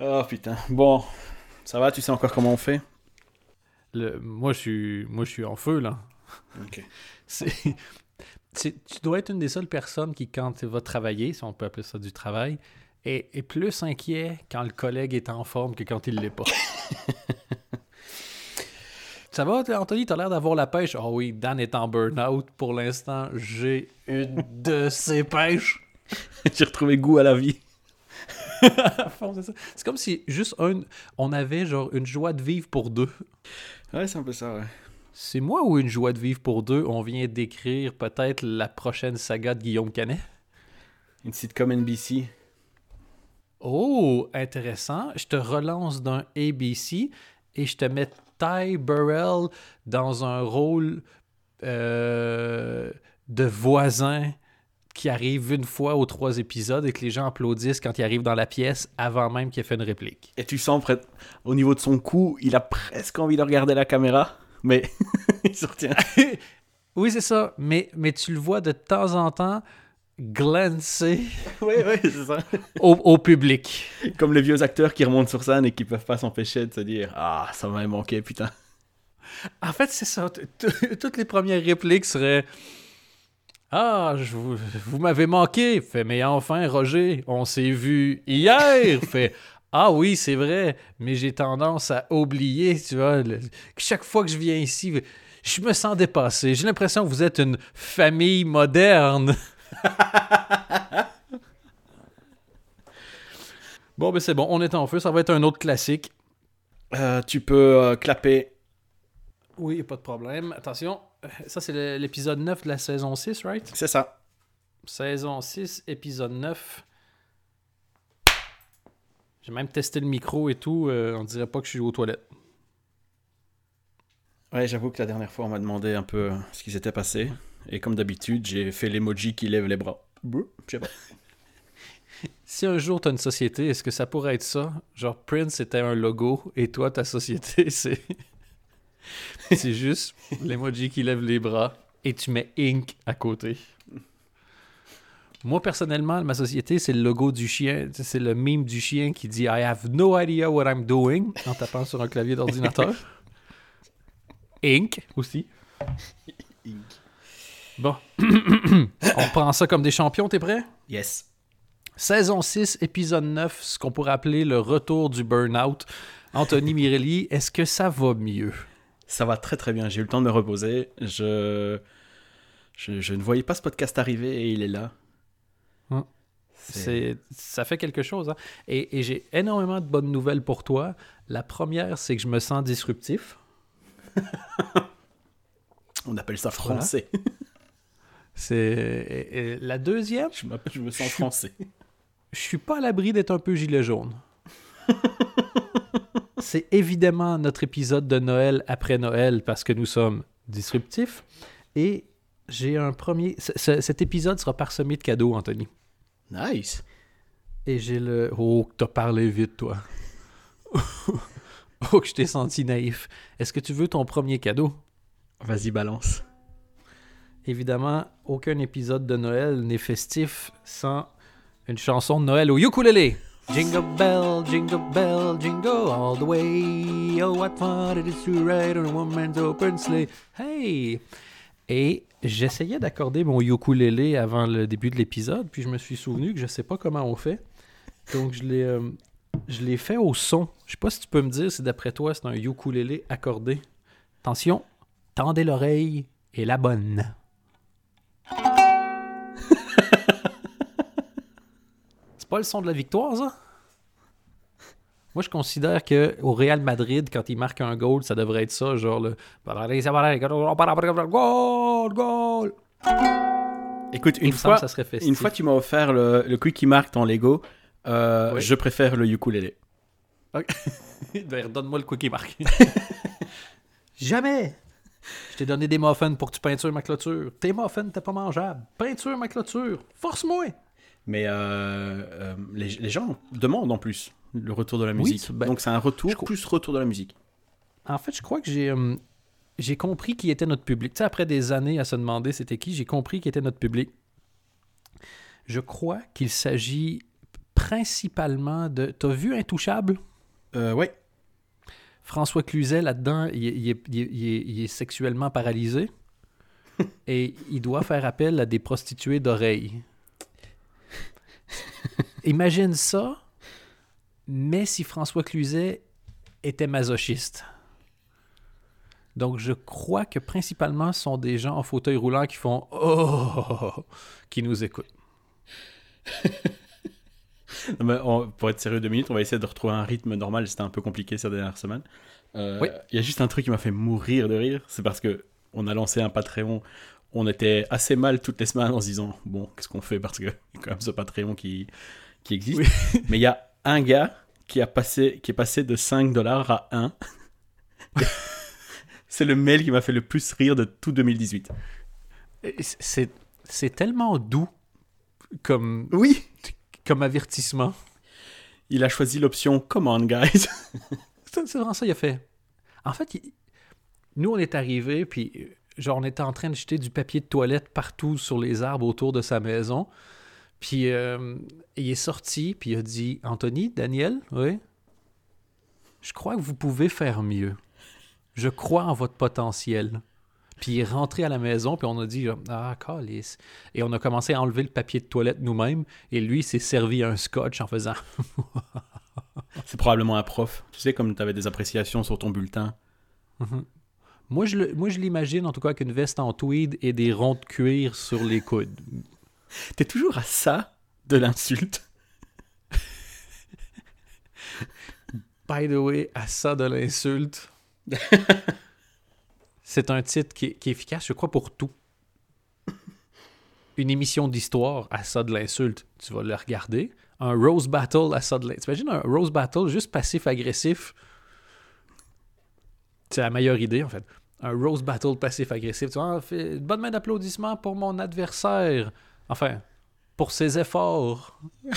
Oh putain. Bon, ça va, tu sais encore comment on fait? Le- moi, je suis, moi, je suis en feu, là. Ok. C'est, tu dois être une des seules personnes qui, quand tu vas travailler, si on peut appeler ça du travail, est, est plus inquiet quand le collègue est en forme que quand il l'est pas. Ça va, Anthony? T'as l'air d'avoir la pêche? Oh oui, Dan est en burn-out. Pour l'instant, j'ai une de ces pêches. J'ai retrouvé goût à la vie. C'est comme si juste un, on avait genre une joie de vivre pour deux. Ouais, c'est un peu ça, ouais. C'est moi ou une joie de vivre pour deux? On vient d'écrire peut-être la prochaine saga de Guillaume Canet? Une sitcom NBC. Oh, intéressant. Je te relance d'un ABC et je te mets Ty Burrell dans un rôle euh, de voisin qui arrive une fois aux trois épisodes et que les gens applaudissent quand il arrive dans la pièce avant même qu'il ait fait une réplique. Et tu sens au niveau de son cou, il a presque envie de regarder la caméra, mais il se retient. Oui, c'est ça, mais, mais tu le vois de temps en temps glancer oui, oui, c'est ça. au, au public. Comme les vieux acteurs qui remontent sur scène et qui peuvent pas s'empêcher de se dire Ah, ça m'avait manqué, putain. En fait, c'est ça. Toutes les premières répliques seraient Ah, je vous, vous m'avez manqué. Fait, mais enfin, Roger, on s'est vu hier. Fait Ah oui, c'est vrai, mais j'ai tendance à oublier, tu vois. le- chaque fois que je viens ici, je me sens dépassé. J'ai l'impression que vous êtes une famille moderne. bon, ben c'est bon, on est en feu. Ça va être un autre classique. Euh, tu peux euh, clapper. Oui, pas de problème. Attention, ça c'est l'épisode 9 de la saison 6, right? C'est ça. Saison 6, épisode 9. J'ai même testé le micro et tout. euh, on dirait pas que je suis aux toilettes. Ouais, j'avoue que la dernière fois, on m'a demandé un peu ce qui s'était passé. Et comme d'habitude, j'ai fait l'emoji qui lève les bras. Je sais pas. Si un jour t'as une société, est-ce que ça pourrait être ça? Genre Prince était un logo et toi ta société c'est. C'est juste l'emoji qui lève les bras et tu mets Inc à côté. Moi personnellement, ma société c'est le logo du chien, c'est le meme du chien qui dit I have no idea what I'm doing en tapant sur un clavier d'ordinateur. Inc aussi. Bon. On prend ça comme des champions, t'es prêt? Yes. Saison 6, épisode 9, ce qu'on pourrait appeler le retour du burn-out. Anthony Mirelli, est-ce que ça va mieux? Ça va très très bien. J'ai eu le temps de me reposer. Je... je, je ne voyais pas ce podcast arriver et il est là. Hum. C'est- ça fait quelque chose. hein? Et, et j'ai énormément de bonnes nouvelles pour toi. La première, c'est que je me sens disruptif. On appelle ça Voilà. français. C'est et- et la deuxième, je, me sens français. je suis pas à l'abri d'être un peu gilet jaune. C'est évidemment notre épisode de Noël après Noël parce que nous sommes disruptifs. Et j'ai un premier. ce- ce- cet épisode sera parsemé de cadeaux, Anthony. Nice. Et j'ai le. Oh, que t'as parlé vite, toi. oh, que je t'ai senti naïf. Est-ce que tu veux ton premier cadeau? Vas-y, balance. Évidemment, aucun épisode de Noël n'est festif sans une chanson de Noël au ukulélé. Jingle bell, jingle bell, jingle all the way. Oh, what fun it is to ride on a woman's open sleigh. Hey! Et j'essayais d'accorder mon ukulélé avant le début de l'épisode, puis je me suis souvenu que je sais pas comment on fait. Donc je l'ai euh, je l'ai fait au son. Je sais pas si tu peux me dire si d'après toi c'est un ukulélé accordé. Attention, tendez l'oreille et la bonne. C'est pas le son de la victoire, ça? Moi, je considère que au Real Madrid, quand il marque un goal, ça devrait être ça, genre le goal, goal. Écoute, une fois, ça serait une fois tu m'as offert le, le Quickie Mark en Lego. Euh, Oui. Je préfère le ukulélé. Ben, Redonne-moi le quickie mark. Jamais! Je t'ai donné des muffins pour que tu peintures ma clôture. Tes muffins, t'es pas mangeable. Peinture ma clôture. Force-moi! Mais euh, euh, les, les gens demandent en plus le retour de la Oui, musique. ben, Donc c'est un retour plus retour de la musique. En fait, je crois que j'ai euh, j'ai compris qui était notre public. Tu sais, après des années à se demander c'était qui, j'ai compris qui était notre public. Je crois qu'il s'agit principalement de. T'as vu Intouchable? Euh, ouais. François Cluzet, là-dedans, il, est- il il il est sexuellement paralysé et il doit faire appel à des prostituées d'oreilles. Imagine ça, mais si François Cluzet était masochiste. Donc, je crois que principalement, ce sont des gens en fauteuil roulant qui font Oh qui nous écoutent. Non, mais on- pour être sérieux deux minutes, on va essayer de retrouver un rythme normal. C'était un peu compliqué ces dernières semaines. Euh, Oui. Il y a juste un truc qui m'a fait mourir de rire. C'est parce que on a lancé un Patreon. On était assez mal toutes les semaines en se disant bon, qu'est-ce qu'on fait? Parce que y a quand même ce Patreon qui, qui existe. Mais il y a un gars qui a passé qui est passé de 5 dollars à 1. C'est le mail qui m'a fait le plus rire de tout 2018. Et C'est c'est tellement doux comme, Oui. comme avertissement. Il a choisi l'option Come on, guys. C'est vraiment ça, il a fait. En fait, il- nous, on est arrivés, puis genre, on était en train de jeter du papier de toilette partout sur les arbres autour de sa maison. Puis euh, il est sorti, puis il a dit Anthony, Daniel, oui, je crois que vous pouvez faire mieux. Je crois en votre potentiel. Puis il est rentré à la maison, puis on a dit Ah, calice. Et on a commencé à enlever le papier de toilette nous-mêmes, et lui s'est servi un scotch en faisant C'est probablement un prof. Tu sais, comme tu avais des appréciations sur ton bulletin. Moi, je, le- moi, je l'imagine en tout cas avec une veste en tweed et des ronds de cuir sur les coudes. T'es toujours à ça de l'insulte? By the way, à ça de l'insulte. C'est un titre qui est, qui est efficace, je crois, pour tout. Une émission d'histoire à ça de l'insulte, tu vas le regarder. Un Rose Battle à ça de l'insulte. T'imagines un Rose Battle juste passif-agressif? C'est la meilleure idée, en fait. Un Rose Battle passif-agressif. Tu vois, ah, fais une bonne main d'applaudissement pour mon adversaire. Enfin, pour ses efforts.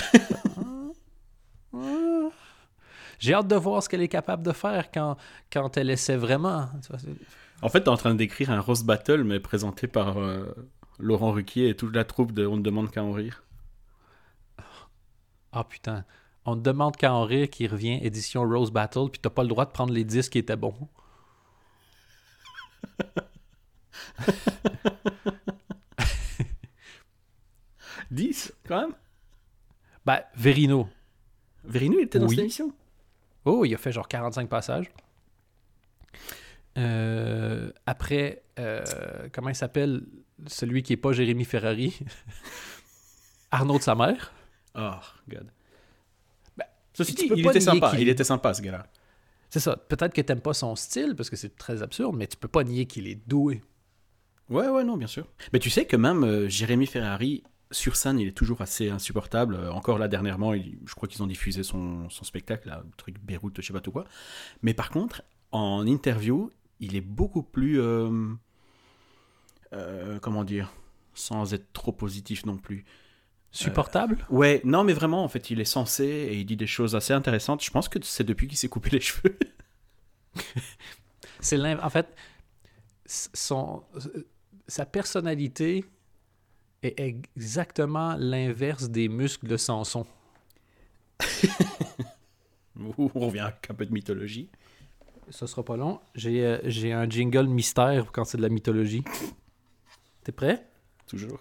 J'ai hâte de voir ce qu'elle est capable de faire quand, quand elle essaie vraiment. Tu En fait, t'es en train de décrire un roast battle, mais présenté par euh, Laurent Ruquier et toute la troupe de On ne demande qu'à en rire. Ah putain, on te demande qu'à en rire qui revient édition Rose Battle, puis t'as pas le droit de prendre les disques qui étaient bons. 10, quand même Ben, Verino. Verino, il était dans Oui. cette émission Oh, il a fait genre 45 passages. Euh, après, euh, comment il s'appelle? Celui qui est pas Jérémy Ferrari Arnaud de sa mère. Oh, God. Ben, Ceci dit, il était sympa. qu'il- Il était sympa, ce gars-là. C'est ça. Peut-être que t'aimes pas son style parce que c'est très absurde, mais tu peux pas nier qu'il est doué. Ouais, ouais, non, bien sûr. Mais tu sais que même euh, Jérémy Ferrari, sur scène, il est toujours assez insupportable. Euh, encore là, dernièrement, il- je crois qu'ils ont diffusé son, son spectacle, là, le truc Beyrouth, je sais pas tout quoi. Mais par contre, en interview, il est beaucoup plus. euh, euh, comment dire Sans être trop positif non plus. Supportable? Ouais, non, mais vraiment, en fait, il est sensé et il dit des choses assez intéressantes. Je pense que c'est depuis qu'il s'est coupé les cheveux. C'est en fait son sa personnalité est exactement l'inverse des muscles de Samson. On revient avec un peu de mythologie. Ça sera pas long. J'ai euh, j'ai un jingle mystère quand c'est de la mythologie. T'es prêt? Toujours.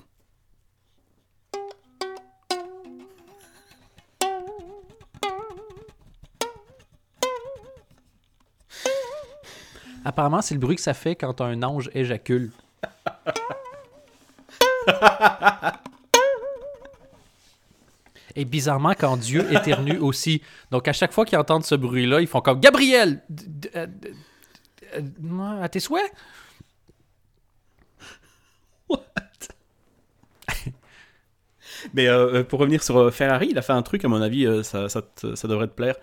Apparemment, c'est le bruit que ça fait quand un ange éjacule. Et bizarrement, quand Dieu éternue aussi. Donc, à chaque fois qu'ils entendent ce bruit-là, ils font comme Gabriel euh, euh, À tes souhaits? Mais euh, pour revenir sur Ferrari, il a fait un truc, à mon avis, ça, ça, devrait te plaire.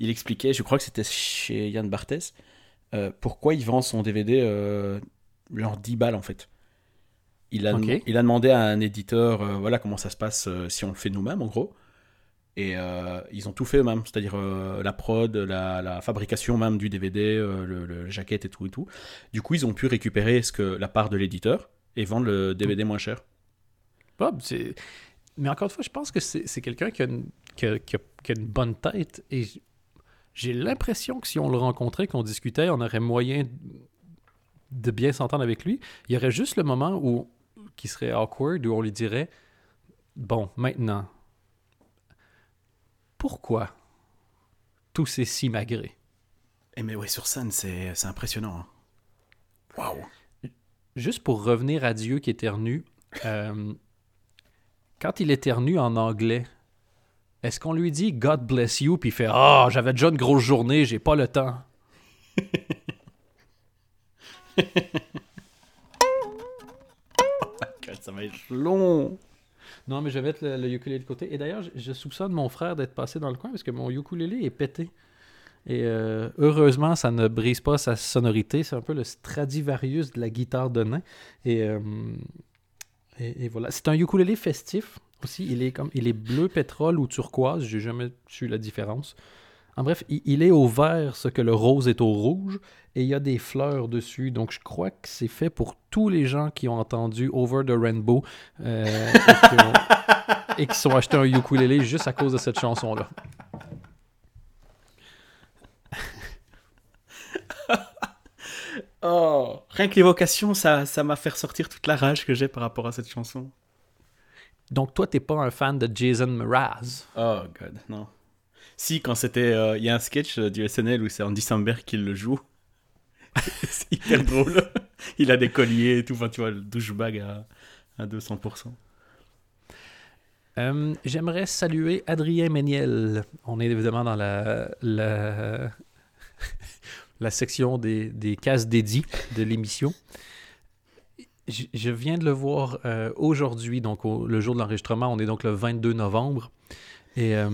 Il expliquait, je crois que c'était chez Yann Barthès, pourquoi il vend son DVD euh, genre 10 balles en fait. Il a, il a demandé à un éditeur, euh, voilà comment ça se passe euh, si on le fait nous-mêmes en gros. Et euh, ils ont tout fait eux-mêmes, c'est-à-dire la prod, la, la fabrication même du DVD, le, le jaquette et tout et tout. Du coup, ils ont pu récupérer ce que, la part de l'éditeur et vendre le DVD moins cher. Bob, c'est. mais encore une fois, je pense que c'est quelqu'un qui, a une- qui a- qui a- qui a une bonne tête. Et j'ai l'impression que si on le rencontrait, qu'on discutait, on aurait moyen de bien s'entendre avec lui. Il y aurait juste le moment où qui serait awkward, où on lui dirait Bon, maintenant, pourquoi tout c'est si magré Et mais ouais, sur scène, c'est impressionnant. hein. Waouh. Juste pour revenir à Dieu qui éternue, euh, quand il éternue en anglais, est-ce qu'on lui dit God bless you puis il fait Ah, j'avais déjà une grosse journée, j'ai pas le temps. Ça va être long. Non, mais je vais mettre le, le ukulélé de côté. Et d'ailleurs, je, je soupçonne mon frère d'être passé dans le coin parce que mon ukulélé est pété. Et euh, heureusement, ça ne brise pas sa sonorité. C'est un peu le Stradivarius de la guitare de nain. Et, euh, et, et voilà. C'est un ukulélé festif aussi. Il est, comme, il est bleu pétrole ou turquoise. J'ai jamais su la différence. En bref, il, il est au vert ce que le rose est au rouge. Et il y a des fleurs dessus. Donc, je crois que c'est fait pour tous les gens qui ont entendu Over the Rainbow euh, et, qui ont- et qui sont achetés un ukulélé juste à cause de cette chanson-là. Oh, rien que l'évocation, ça ça m'a fait ressortir toute la rage que j'ai par rapport à cette chanson. Donc, toi, t'es pas un fan de Jason Mraz? Oh god, non. Si, quand c'était. euh, Il y a un sketch euh, du SNL où c'est Andy Samberg qui le joue. c'est hyper drôle. Il a des colliers et tout. Enfin, tu vois, le douchebag à, à 200%. Euh, J'aimerais saluer Adrien Méniel. On est évidemment dans la, la, la section des, des cases dédiées de l'émission. Je, je viens de le voir euh, aujourd'hui, donc au- le jour de l'enregistrement. On est donc le 22 novembre. Et euh,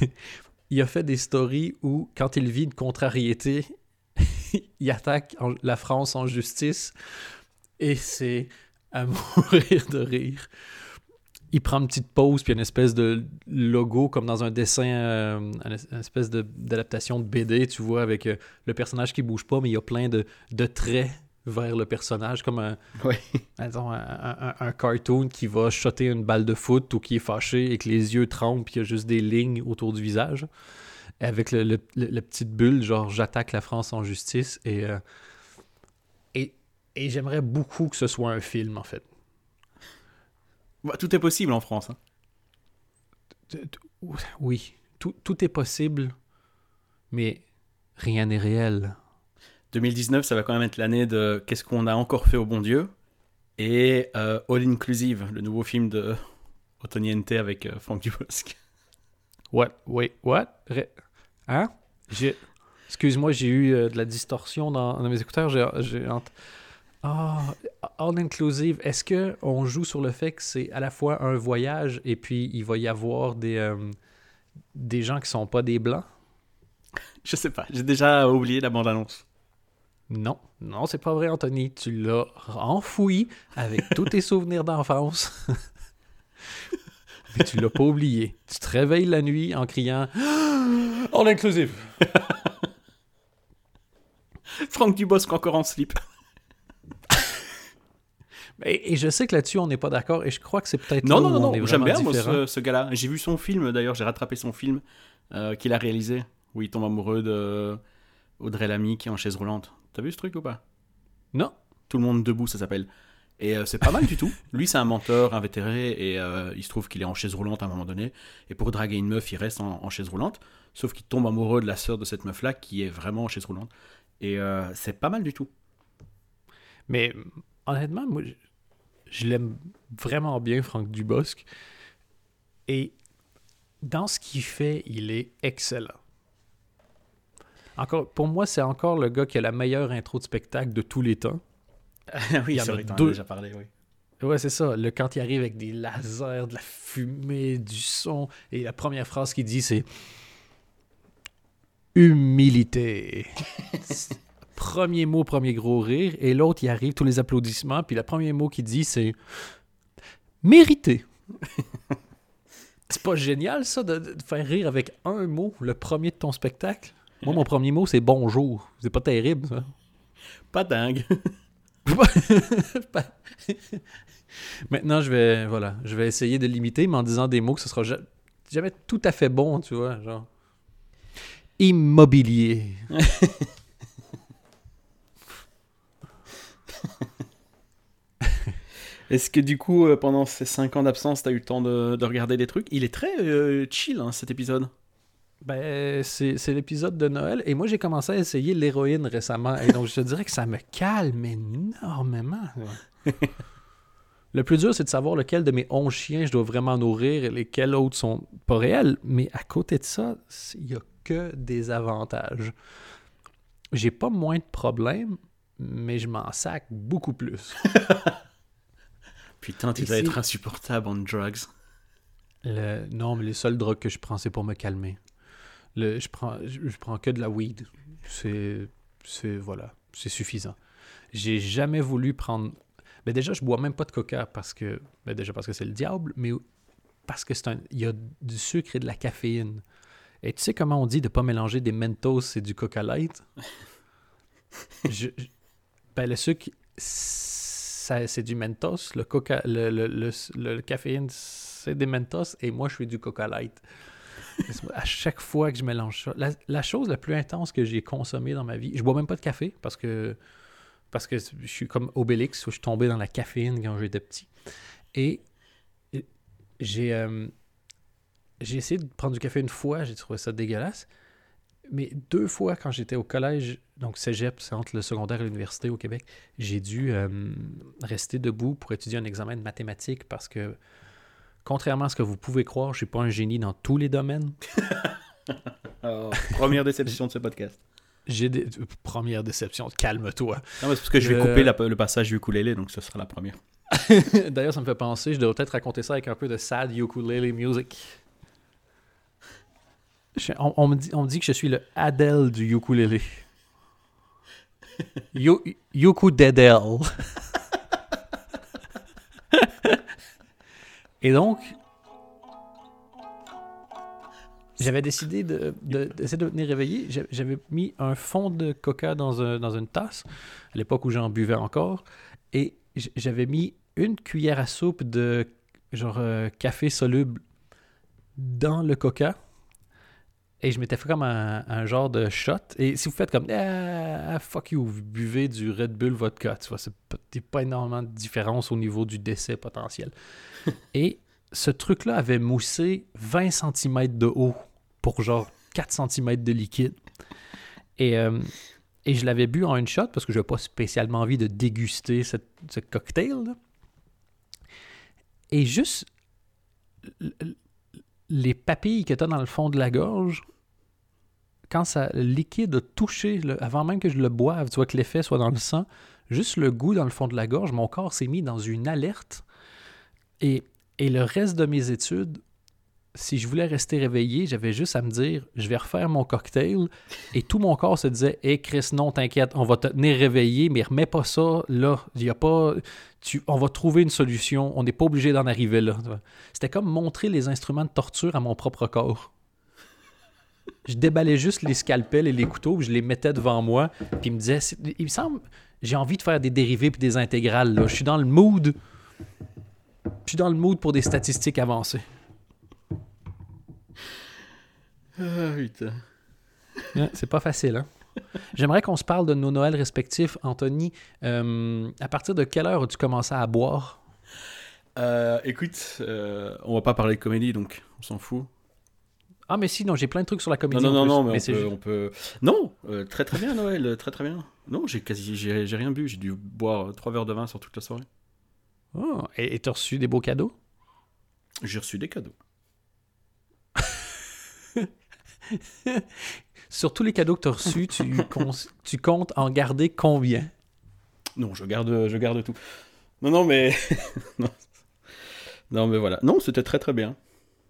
il a fait des stories où, quand il vit une contrariété, il attaque la France en justice. Et c'est à mourir de rire il prend une petite pause, puis une espèce de logo comme dans un dessin, euh, une espèce d'adaptation de, BD, tu vois, avec euh, le personnage qui bouge pas, mais il y a plein de traits vers le personnage, comme un, disons, un, un- un cartoon qui va shotter une balle de foot ou qui est fâché et que les yeux tremblent, puis il y a juste des lignes autour du visage. Avec le, le- petite bulle, genre j'attaque la France en justice. Et, euh, et, et j'aimerais beaucoup que ce soit un film, en fait. Bah, tout est possible en France. hein. Oui, tout, tout est possible, mais rien n'est réel. 2019, ça va quand même être l'année de Qu'est-ce qu'on a encore fait au bon Dieu et euh, All Inclusive, le nouveau film de Otoniente avec euh, Franck Dubosc. What? Wait, what? Ré- Hein? J'ai... Excuse-moi, j'ai eu euh, de la distorsion dans, dans mes écouteurs. J'ai, Ah, all inclusive. Est-ce que on joue sur le fait que c'est à la fois un voyage et puis il va y avoir des, euh, des gens qui sont pas des blancs? Je sais pas, j'ai déjà oublié la bande-annonce. Non, non, c'est pas vrai, Anthony. Tu l'as enfoui avec tous tes souvenirs d'enfance. Mais tu l'as pas oublié. Tu te réveilles la nuit en criant All inclusive. Franck Dubosc encore en slip. Et, je sais que là-dessus, on n'est pas d'accord. Et je crois que c'est peut-être Non, non, non, non, j'aime bien moi, différent. ce, ce gars-là. J'ai vu son film d'ailleurs, j'ai rattrapé son film euh, qu'il a réalisé, où il tombe amoureux de Audrey Lamy qui est en chaise roulante. T'as vu ce truc ou pas? Non. Tout le monde debout, ça s'appelle. Et euh, c'est pas mal du tout. Lui, c'est un menteur invétéré et euh, il se trouve qu'il est en chaise roulante à un moment donné. Et pour draguer une meuf, il reste en, en chaise roulante. Sauf qu'il tombe amoureux de la sœur de cette meuf-là qui est vraiment en chaise roulante. Et euh, c'est pas mal du tout. Mais honnêtement, moi, je, je l'aime vraiment bien, Franck Dubosc. Et dans ce qu'il fait, il est excellent. Encore, pour moi, c'est encore le gars qui a la meilleure intro de spectacle de tous les temps. oui, Il y en a deux. déjà parlé, oui. Ouais, c'est ça. Le, quand il arrive avec des lasers, de la fumée, du son, et la première phrase qu'il dit, c'est humilité. premier mot, premier gros rire, et l'autre, il arrive, tous les applaudissements, puis le premier mot qu'il dit, c'est mérité. c'est pas génial, ça, de, de faire rire avec un mot, le premier de ton spectacle? Moi, mon premier mot, c'est bonjour. C'est pas terrible, ça. Pas dingue. Maintenant, je vais, voilà, je vais essayer de limiter, mais en disant des mots que ce sera ja- jamais tout à fait bon, tu vois, genre. Immobilier. Est-ce que du coup, euh, pendant ces 5 ans d'absence, t'as eu le temps de, de regarder des trucs? Il est très euh, chill, hein, cet épisode. Ben, c'est c'est l'épisode de Noël, et moi, j'ai commencé à essayer l'héroïne récemment, et donc je te dirais que ça me calme énormément. ouais. Le plus dur, c'est de savoir lequel de mes 11 chiens je dois vraiment nourrir et lesquels autres sont pas réels. Mais à côté de ça, il n'y a que des avantages. J'ai pas moins de problèmes, mais je m'en sac beaucoup plus. Putain, tu dois être insupportable en drugs. Le- Non, mais les seules drogues que je prends, c'est pour me calmer. Le... Je, prends... je prends que de la weed. C'est. Voilà. C'est suffisant. J'ai jamais voulu prendre. Ben déjà, je bois même pas de coca parce que. Ben déjà parce que c'est le diable, mais parce que c'est un. Il y a du sucre et de la caféine. Et tu sais comment on dit de pas mélanger des Mentos et du Coca Light? Je- je- Ben le sucre, c'est du Mentos. Le, coca... le, le, le, le caféine, c'est des Mentos. Et moi, je fais du Coca Light. À chaque fois que je mélange ça. La, chose la plus intense que j'ai consommée dans ma vie, je bois même pas de café parce que parce que je suis comme Obélix où je suis tombé dans la caféine quand j'étais petit. Et j'ai euh, j'ai essayé de prendre du café une fois, j'ai trouvé ça dégueulasse. Mais deux fois quand j'étais au collège, donc cégep, c'est entre le secondaire et l'université au Québec, j'ai dû euh, rester debout pour étudier un examen de mathématiques parce que contrairement à ce que vous pouvez croire, je suis pas un génie dans tous les domaines. Oh, première déception de ce podcast. J'ai des première déception, calme-toi. Non, mais c'est parce que je vais Le- couper la- le passage du ukulélé, donc ce sera la première. D'ailleurs, ça me fait penser, je devrais peut-être raconter ça avec un peu de sad ukulele music. Je- on, on me dit, on me dit que je suis le Adele du ukulélé. You, Yukudedel. Et donc, j'avais décidé de, de- d'essayer de me tenir réveillé. J'a- J'avais mis un fond de coca dans, un- dans une tasse, à l'époque où j'en buvais encore. Et j'avais mis une cuillère à soupe de genre euh, café soluble dans le coca. Et je m'étais fait comme un, genre de shot. Et si vous faites comme ah, fuck you, vous buvez du Red Bull vodka, tu vois, c'est pas énormément de différence au niveau du décès potentiel. Et ce truc-là avait moussé 20 cm de haut pour genre 4 cm de liquide. Et, euh, et je l'avais bu en une shot parce que je n'avais pas spécialement envie de déguster ce cocktail. Et juste les papilles que tu as dans le fond de la gorge, quand ça, le liquide a touché, avant même que je le boive, tu vois que l'effet soit dans le sang, juste le goût dans le fond de la gorge, mon corps s'est mis dans une alerte. Et, le reste de mes études, si je voulais rester réveillé, j'avais juste à me dire, je vais refaire mon cocktail. Et tout mon corps se disait, hé Chris, non, t'inquiète, on va te tenir réveillé, mais remets pas ça là. Il y a pas, on va trouver une solution. On n'est pas obligé d'en arriver là. C'était comme montrer les instruments de torture à mon propre corps. Je déballais juste les scalpels et les couteaux, je les mettais devant moi, puis il me disait, il me semble, j'ai envie de faire des dérivés puis des intégrales. Là. Je suis dans le mood. Je suis dans le mood pour des statistiques avancées. Ah, putain. Ouais, c'est pas facile, hein? J'aimerais qu'on se parle de nos Noëls respectifs. Anthony, euh, à partir de quelle heure as-tu commencé à boire? Euh, écoute, euh, on va pas parler de comédie, donc on s'en fout. Ah, mais si, non, j'ai plein de trucs sur la Non, comédie. non, en non, plus, non, mais, on, peut, ju- on peut- Non, euh, très très bien, Noël, très très bien. Non, j'ai quasi, j'ai j'ai rien bu. J'ai dû boire euh, trois verres de vin sur toute la soirée. Oh, et t'as reçu des beaux cadeaux? J'ai reçu des cadeaux. Sur tous les cadeaux que t'as reçus, tu, tu comptes en garder combien? Non, je garde, je garde tout. Non, non, mais non. Non, mais voilà. Non, c'était très très bien.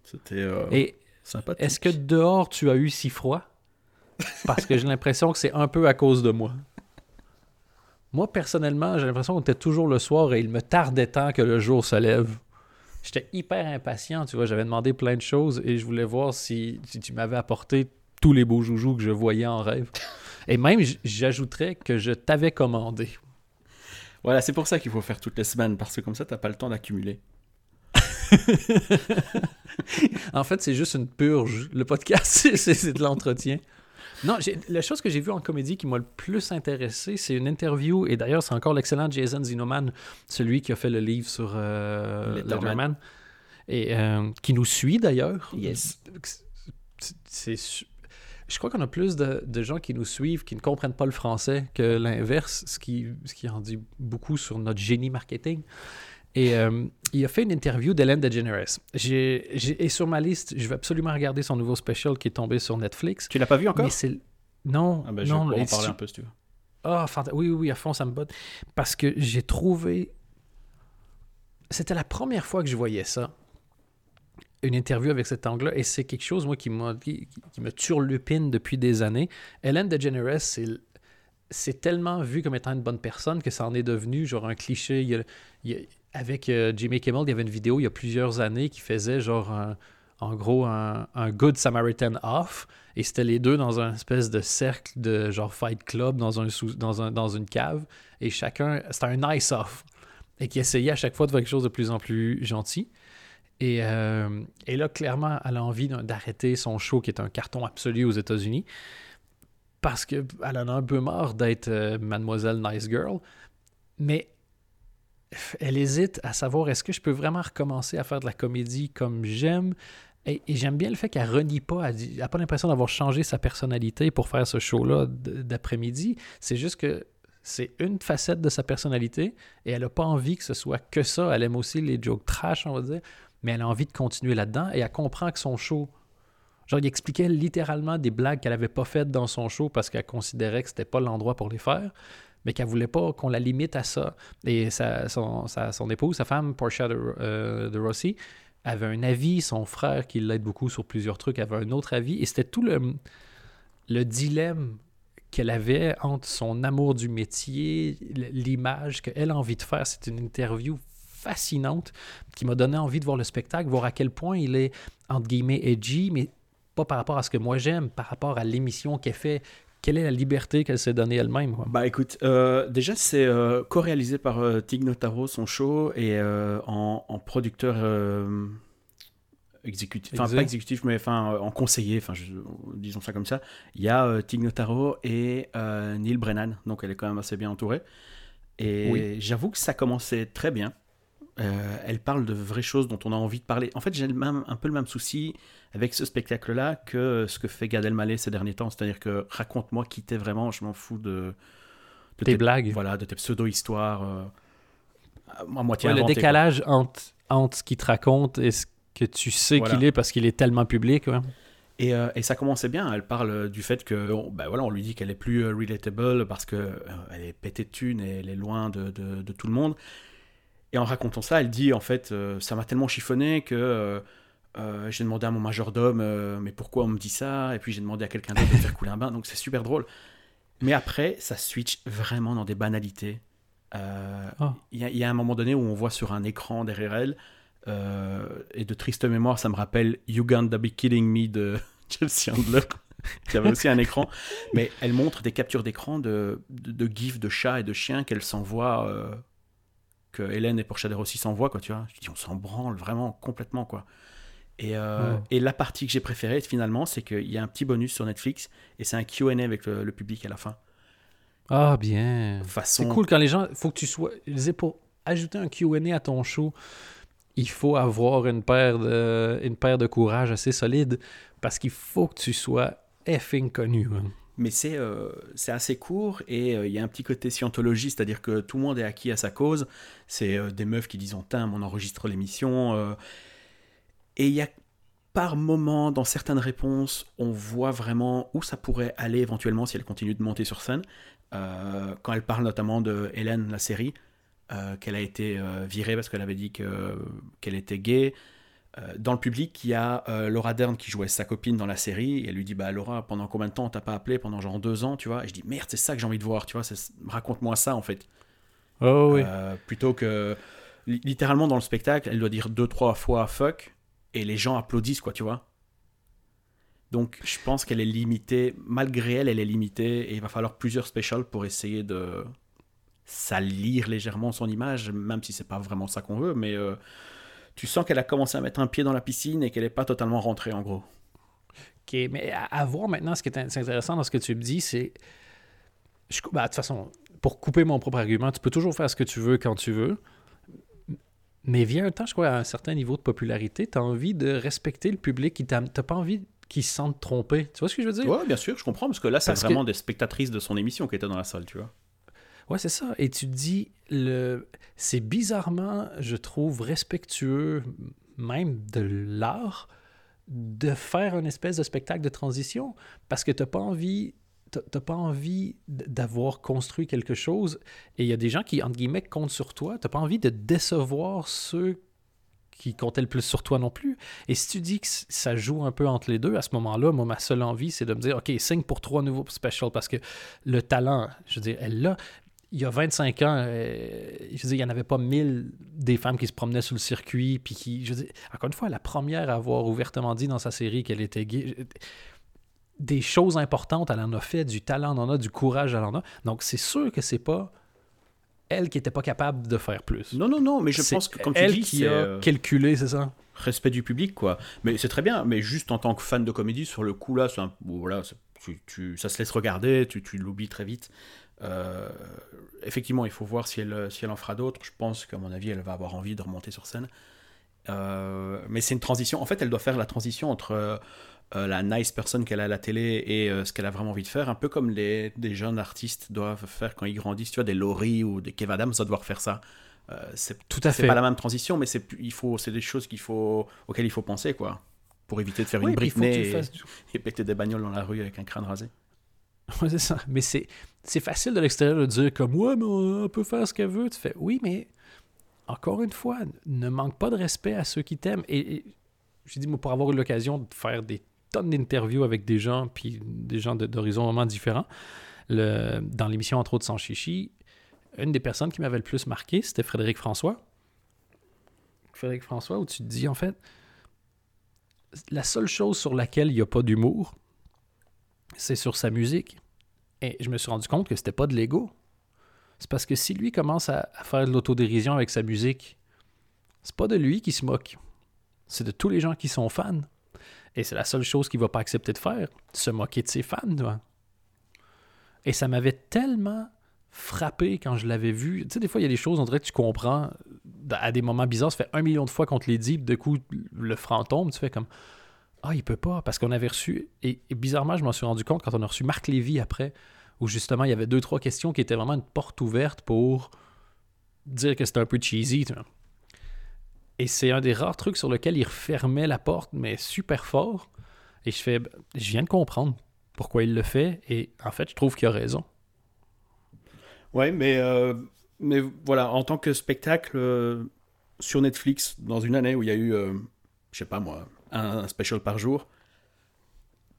C'était euh, Et sympa. est-ce que dehors, tu as eu si froid? Parce que j'ai l'impression que c'est un peu à cause de moi. Moi, personnellement, j'ai l'impression qu'on était toujours le soir et il me tardait tant que le jour se lève. J'étais hyper impatient, tu vois. J'avais demandé plein de choses et je voulais voir si, si tu m'avais apporté tous les beaux joujoux que je voyais en rêve. Et même, j'ajouterais que je t'avais commandé. Voilà, c'est pour ça qu'il faut faire toutes les semaines, parce que comme ça, t'as pas le temps d'accumuler. en fait, c'est juste une purge. Le podcast, c'est de l'entretien. Non, la chose que j'ai vue en comédie qui m'a le plus intéressé, c'est une interview, et d'ailleurs, c'est encore l'excellent Jason Zinoman, celui qui a fait le livre sur euh, Letterman. Et euh, qui nous suit d'ailleurs. Yes. C'est- je crois qu'on a plus de, de gens qui nous suivent qui ne comprennent pas le français que l'inverse, ce qui, ce qui en dit beaucoup sur notre génie marketing. Et euh, il a fait une interview d'Hélène DeGeneres. J'ai- et sur ma liste, je vais absolument regarder son nouveau special qui est tombé sur Netflix. Tu l'as pas vu encore? Mais. Non, Ah ben, je non, vais en parler un peu si tu veux. ah, fanta- oui, oui, oui, à fond, ça me botte. Parce que j'ai trouvé. C'était la première fois que je voyais ça. Une interview avec cet angle-là. Et c'est quelque chose, moi, qui, qui, qui me turlupine depuis des années. Hélène DeGeneres, c'est, c'est tellement vu comme étant une bonne personne que ça en est devenu genre un cliché. Il y a- il y a- avec euh, Jimmy Kimmel, il y avait une vidéo il y a plusieurs années qui faisait genre un- en gros un, Good Samaritan off. Et c'était les deux dans un espèce de cercle de genre fight club dans, dans, un, dans une cave. Et chacun, c'était un nice off. Et qui essayait à chaque fois de faire quelque chose de plus en plus gentil. Et, euh, et là, clairement, elle a envie d'arrêter son show qui est un carton absolu aux États-Unis. Parce qu'elle en a un peu marre d'être euh, Mademoiselle Nice Girl. Mais elle hésite à savoir est-ce que je peux vraiment recommencer à faire de la comédie comme j'aime? Et, j'aime bien le fait qu'elle renie pas, elle n'a pas l'impression d'avoir changé sa personnalité pour faire ce show-là d'après-midi. C'est juste que c'est une facette de sa personnalité et elle n'a pas envie que ce soit que ça. Elle aime aussi les jokes trash, on va dire, mais elle a envie de continuer là-dedans et elle comprend que son show. Genre, il expliquait littéralement des blagues qu'elle n'avait pas faites dans son show parce qu'elle considérait que c'était pas l'endroit pour les faire, mais qu'elle voulait pas qu'on la limite à ça. Et sa, son, son épouse, sa femme, Portia de, euh, de Rossi, avait un avis, son frère, qui l'aide beaucoup sur plusieurs trucs, avait un autre avis, et c'était tout le, le dilemme qu'elle avait entre son amour du métier, l'image qu'elle a envie de faire. C'est une interview fascinante qui m'a donné envie de voir le spectacle, voir à quel point il est, entre guillemets, edgy, mais pas par rapport à ce que moi j'aime, par rapport à l'émission qu'elle fait. Quelle est la liberté qu'elle s'est donnée elle-même? Bah écoute, euh, déjà c'est euh, co-réalisé par euh, Tig Notaro, son show, et euh, en, en producteur exécutif, enfin pas exécutif, mais enfin en conseiller, enfin disons ça comme ça, il y a euh, Tig Notaro et Neil Brennan, donc elle est quand même assez bien entourée. Et Oui. j'avoue que ça commençait très bien. Euh, elle parle de vraies choses dont on a envie de parler. En fait, j'ai même, un peu le même souci avec ce spectacle-là que ce que fait Gad Elmaleh ces derniers temps. C'est-à-dire que raconte-moi qui t'es vraiment, je m'en fous de, de Tes blagues. Voilà, de tes pseudo-histoires euh, à moitié Ouais, le quoi. décalage entre, entre ce qu'il te raconte et ce que tu sais Voilà. qu'il est parce qu'il est tellement public. ouais. Et, euh, et ça commençait bien. Elle parle du fait que, on, ben voilà, on lui dit qu'elle est plus relatable parce que euh, elle est pétée de thunes et elle est loin de, de- de tout le monde. Et en racontant ça, elle dit en fait, euh, ça m'a tellement chiffonné que euh, euh, j'ai demandé à mon majordome, euh, mais pourquoi on me dit ça? Et puis j'ai demandé à quelqu'un d'autre de faire couler un bain. Donc c'est super drôle. Mais après, ça switch vraiment dans des banalités. Il Ah. y, a- il y a un moment donné où on voit sur un écran derrière elle, et de triste mémoire, ça me rappelle You Gonna Be Killing Me de Chelsea Handler, qui avait aussi un écran. Mais elle montre des captures d'écran de, de, de gifs de chats et de chiens qu'elle s'envoie, que Hélène et Porchader aussi s'envoient, quoi, tu vois. Je dis, on s'en branle vraiment complètement, quoi. Et, euh, et la partie que j'ai préférée, finalement, c'est qu'il y a un petit bonus sur Netflix, et c'est un Q&A avec le, le public à la fin. Ah, bien. Façon... C'est cool quand les gens. faut que tu sois. Pour ajouter un QA à ton show, il faut avoir une paire de, une paire de courage assez solide parce qu'il faut que tu sois effing connu. hein. Mais c'est euh, assez court et euh, il y a un petit côté scientologie, c'est-à-dire que tout le monde est acquis à sa cause. C'est euh, des meufs qui disent on t'aime, on enregistre l'émission. euh, et il y a par moment, dans certaines réponses, on voit vraiment où ça pourrait aller éventuellement si elle continue de monter sur scène. Quand elle parle notamment de Hélène, la série, qu'elle a été virée parce qu'elle avait dit que- qu'elle était gay. Euh, dans le public, il y a euh, Laura Dern qui jouait sa copine dans la série. Et elle lui dit Bah, Laura, pendant combien de temps on t'a pas appelé? Pendant genre deux ans, tu vois? Et je dis Merde, c'est ça que j'ai envie de voir, tu vois. Raconte-moi ça, en fait. Oh oui. Euh, plutôt que. li- Littéralement, dans le spectacle, elle doit dire deux, trois fois fuck. Et les gens applaudissent, quoi, tu vois? Donc, je pense qu'elle est limitée. Malgré elle, elle est limitée. Et il va falloir plusieurs specials pour essayer de salir légèrement son image, même si c'est pas vraiment ça qu'on veut, mais euh, tu sens qu'elle a commencé à mettre un pied dans la piscine et qu'elle n'est pas totalement rentrée en gros. OK, mais à, voir maintenant, ce qui est intéressant dans ce que tu me dis, c'est. bah, de toute façon, pour couper mon propre argument, tu peux toujours faire ce que tu veux quand tu veux. Mais vient un temps, je crois, à un certain niveau de popularité, tu as envie de respecter le public qui t'as pas envie qu'ils se sentent trompés. Tu vois ce que je veux dire? Oui, bien sûr, je comprends, parce que là, c'est vraiment des spectatrices de son émission qui étaient dans la salle, tu vois. Ouais, c'est ça. Et tu dis, le... c'est bizarrement, je trouve, respectueux même de l'art de faire une espèce de spectacle de transition parce que tu n'as pas envie t'as pas envie d'avoir construit quelque chose et il y a des gens qui, entre guillemets, comptent sur toi. T'as pas envie de décevoir ceux qui comptaient le plus sur toi non plus. Et si tu dis que ça joue un peu entre les deux, à ce moment-là, moi, ma seule envie, c'est de me dire, OK, signe pour trois nouveaux specials parce que le talent, je veux dire, elle l'a il y a 25 ans, euh, je veux dire, il n'y en avait pas mille des femmes qui se promenaient sur le circuit. Puis qui, je veux dire, encore une fois, la première à avoir ouvertement dit dans sa série qu'elle était gay. Des choses importantes, elle en a fait, du talent, elle en a, du courage, elle en a. Donc, c'est sûr que c'est pas elle qui n'était pas capable de faire plus. Non, non, non, mais je pense que, comme tu elle dis, qui a euh, calculé, c'est ça? Respect du public, quoi. Mais c'est très bien, mais juste en tant que fan de comédie, sur le coup, là, un, voilà, tu, ça se laisse regarder, tu, tu l'oublies très vite. Euh, effectivement, il faut voir si elle, si elle en fera d'autres. Je pense qu'à mon avis, elle va avoir envie de remonter sur scène. Euh, mais c'est une transition. En fait, elle doit faire la transition entre euh, la nice personne qu'elle a à la télé et ce qu'elle a vraiment envie de faire. Un peu comme les, des jeunes artistes doivent faire quand ils grandissent. Tu vois, des Laurie ou des Kev Adams doivent devoir faire ça. c'est tout à fait. pas la même transition, mais c'est il faut c'est des choses qu'il faut auxquelles il faut penser quoi pour éviter de faire une Britney et, et péter des bagnoles dans la rue avec un crâne rasé. c'est ça. Mais c'est, c'est facile de l'extérieur de dire comme Ouais, mais on peut faire ce qu'elle veut. Tu fais Oui, mais encore une fois, ne manque pas de respect à ceux qui t'aiment. Et, j'ai dit, pour avoir eu l'occasion de faire des tonnes d'interviews avec des gens, puis des gens d'horizons vraiment différents, dans l'émission entre autres sans chichi, une des personnes qui m'avait le plus marqué, c'était Frédéric François. Frédéric François, où tu te dis, en fait, la seule chose sur laquelle il n'y a pas d'humour, c'est sur sa musique. Et je me suis rendu compte que c'était pas de l'ego. C'est parce que si lui commence à, faire de l'autodérision avec sa musique, c'est pas de lui qui se moque. C'est de tous les gens qui sont fans. Et c'est la seule chose qu'il va pas accepter de faire, se moquer de ses fans. Et ça m'avait tellement frappé quand je l'avais vu. Tu sais, des fois, il y a des choses, on dirait que tu comprends à des moments bizarres. Ça fait un million de fois qu'on te les dit, de coup, le franc tombe, tu fais comme ah, il peut pas, parce qu'on avait reçu, et, bizarrement, je m'en suis rendu compte quand on a reçu Marc Lévy après, où justement, il y avait deux, trois questions qui étaient vraiment une porte ouverte pour dire que c'était un peu cheesy. Et c'est un des rares trucs sur lequel il refermait la porte, mais super fort. Et je fais, je viens de comprendre pourquoi il le fait, et en fait, je trouve qu'il a raison. Ouais, mais, euh, mais voilà, en tant que spectacle euh, sur Netflix, dans une année où il y a eu, euh, je sais pas moi, un special par jour,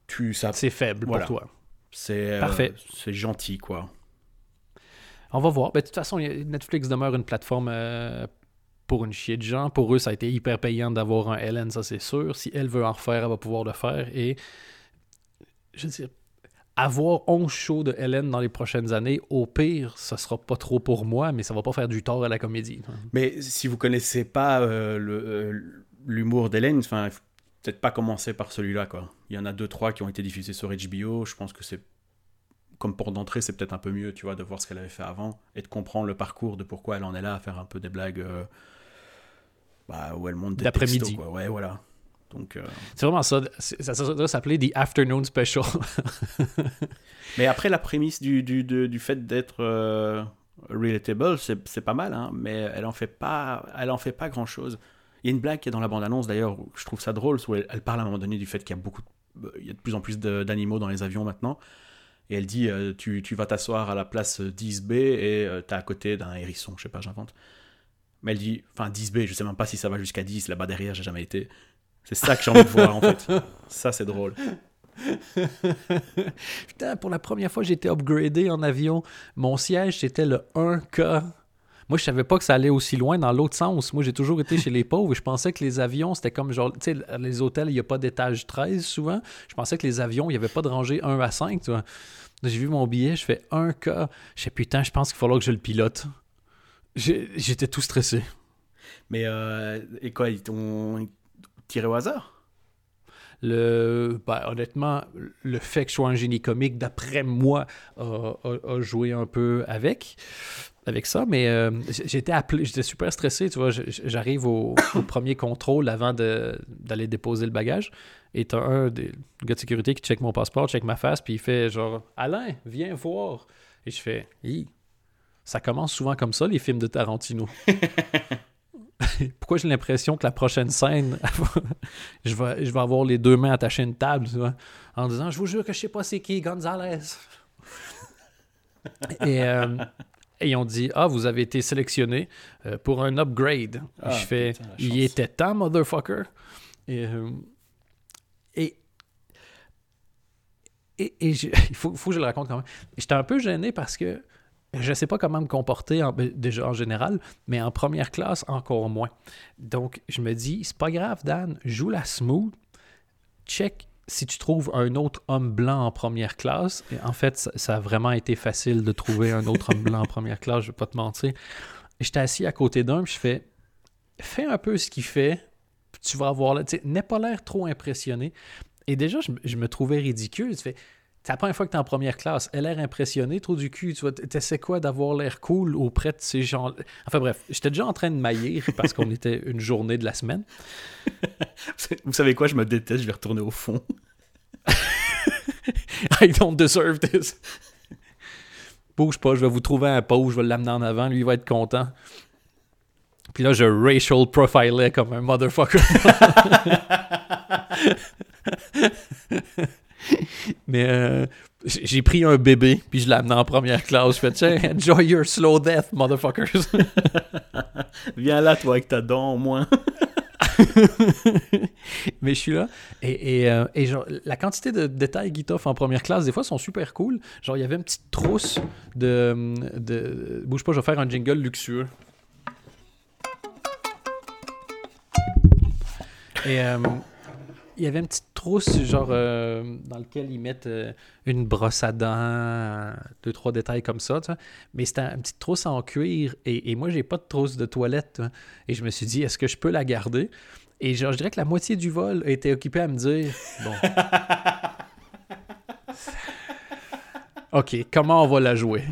tu ça c'est faible pour toi. C'est euh, parfait. c'est gentil quoi. On va voir. Ben, de toute façon, Netflix demeure une plateforme euh, pour une chier de gens. Pour eux, ça a été hyper payant d'avoir un Ellen, ça c'est sûr. Si elle veut en refaire, elle va pouvoir le faire. Et je veux dire, avoir 11 shows de Helen dans les prochaines années, au pire, ça sera pas trop pour moi, mais ça va pas faire du tort à la comédie. Mais si vous connaissez pas euh, l'humour d'Hélène, enfin, peut-être pas commencer par celui-là, quoi. Il y en a deux, trois qui ont été diffusés sur HBO. Je pense que c'est comme pour d'entrée, c'est peut-être un peu mieux, tu vois, de voir ce qu'elle avait fait avant et de comprendre le parcours de pourquoi elle en est là à faire un peu des blagues euh, bah, où elle monte des d'après-midi. Quoi. Ouais, voilà. Donc, euh, C'est vraiment ça. Ça, doit s'appeler The Afternoon Special. mais après, la prémisse du, du, du fait d'être euh, relatable, c'est pas mal, hein, mais elle en fait pas, elle en fait pas grand-chose. Il y a une blague qui est dans la bande-annonce d'ailleurs, je trouve ça drôle, où elle, parle à un moment donné du fait qu'il y a beaucoup, il y a de plus en plus d'animaux dans les avions maintenant. Et elle dit euh, tu, tu, vas t'asseoir à la place 10B et euh, t'es à côté d'un hérisson, je sais pas, j'invente. Mais elle dit, enfin 10B, je sais même pas si ça va jusqu'à 10, là-bas derrière, j'ai jamais été. C'est ça que j'ai envie de voir en fait. Ça c'est drôle. Putain, pour la première fois, j'ai été upgradé en avion. Mon siège, c'était le 1K Moi, je savais pas que ça allait aussi loin dans l'autre sens. Moi, j'ai toujours été chez les pauvres et je pensais que les avions, c'était comme genre, tu sais, les hôtels, il n'y a pas d'étage 13 souvent. Je pensais que les avions, il n'y avait pas de rangée 1 à 5, tu vois. J'ai vu mon billet, je fais un cas. Je sais, putain, je pense qu'il falloir que je le pilote. J'étais tout stressé. Mais, euh, et quoi, ils t'ont tiré au hasard? Le, ben, honnêtement, le fait que je sois un génie comique, d'après moi, a, joué un peu avec, avec ça. Mais euh, j'étais appelé, j'étais super stressé. Tu vois, j'arrive au, premier contrôle avant d'aller déposer le bagage. Et t'as un des gars de sécurité qui check mon passeport, check ma face, puis il fait genre Alain, viens voir. Et je fais Ça commence souvent comme ça, les films de Tarantino. Pourquoi j'ai l'impression que la prochaine scène, je, vais, avoir les deux mains attachées à une table, en disant Je vous jure que je sais pas c'est qui, Gonzalez. et, euh, et ils ont dit Ah, vous avez été sélectionné euh, pour un upgrade. Ah, je fais Il était temps, motherfucker. Et, euh, et, et, il faut, faut, que je le raconte quand même. J'étais un peu gêné parce que je ne sais pas comment me comporter en, ben, déjà en général, mais en première classe, encore moins. Donc, je me dis, c'est pas grave, Dan, joue la smooth, check si tu trouves un autre homme blanc en première classe. Et en fait, ça, a vraiment été facile de trouver un autre homme blanc en première classe, je vais pas te mentir. J'étais assis à côté d'un, je fais, fais un peu ce qu'il fait, tu vas avoir là, tu n'aie pas l'air trop impressionné. Et déjà, je, me trouvais ridicule. C'est la première fois que tu es en première classe. Elle a l'air impressionnée, trop du cul. Tu vois, t'essaies quoi d'avoir l'air cool auprès de ces gens. Enfin bref, j'étais déjà en train de maillir parce qu'on était une journée de la semaine. Vous savez quoi, je me déteste, je vais retourner au fond. I don't deserve this. Bouge pas, je vais vous trouver un pot, je vais l'amener en avant, lui il va être content. Puis là, je racial profilais comme un motherfucker. Mais euh, j'ai pris un bébé, puis je l'ai amené en première classe. Je fais, tiens, enjoy your slow death, motherfuckers. Viens là, toi, avec ta dent au moins. Mais je suis là. Et, et, euh, et genre, la quantité de détails qu'il t'offre en première classe, des fois, sont super cool. Genre, il y avait une petite trousse de, de. Bouge pas, je vais faire un jingle luxueux. Et. Euh, il y avait une petite trousse, genre, euh, dans lequel ils mettent euh, une brosse à dents, deux, trois détails comme ça, tu vois. Mais c'était une petite trousse en cuir, et, et moi, j'ai pas de trousse de toilette. Et je me suis dit, est-ce que je peux la garder? Et genre, je dirais que la moitié du vol était occupée à me dire, bon... OK, comment on va la jouer?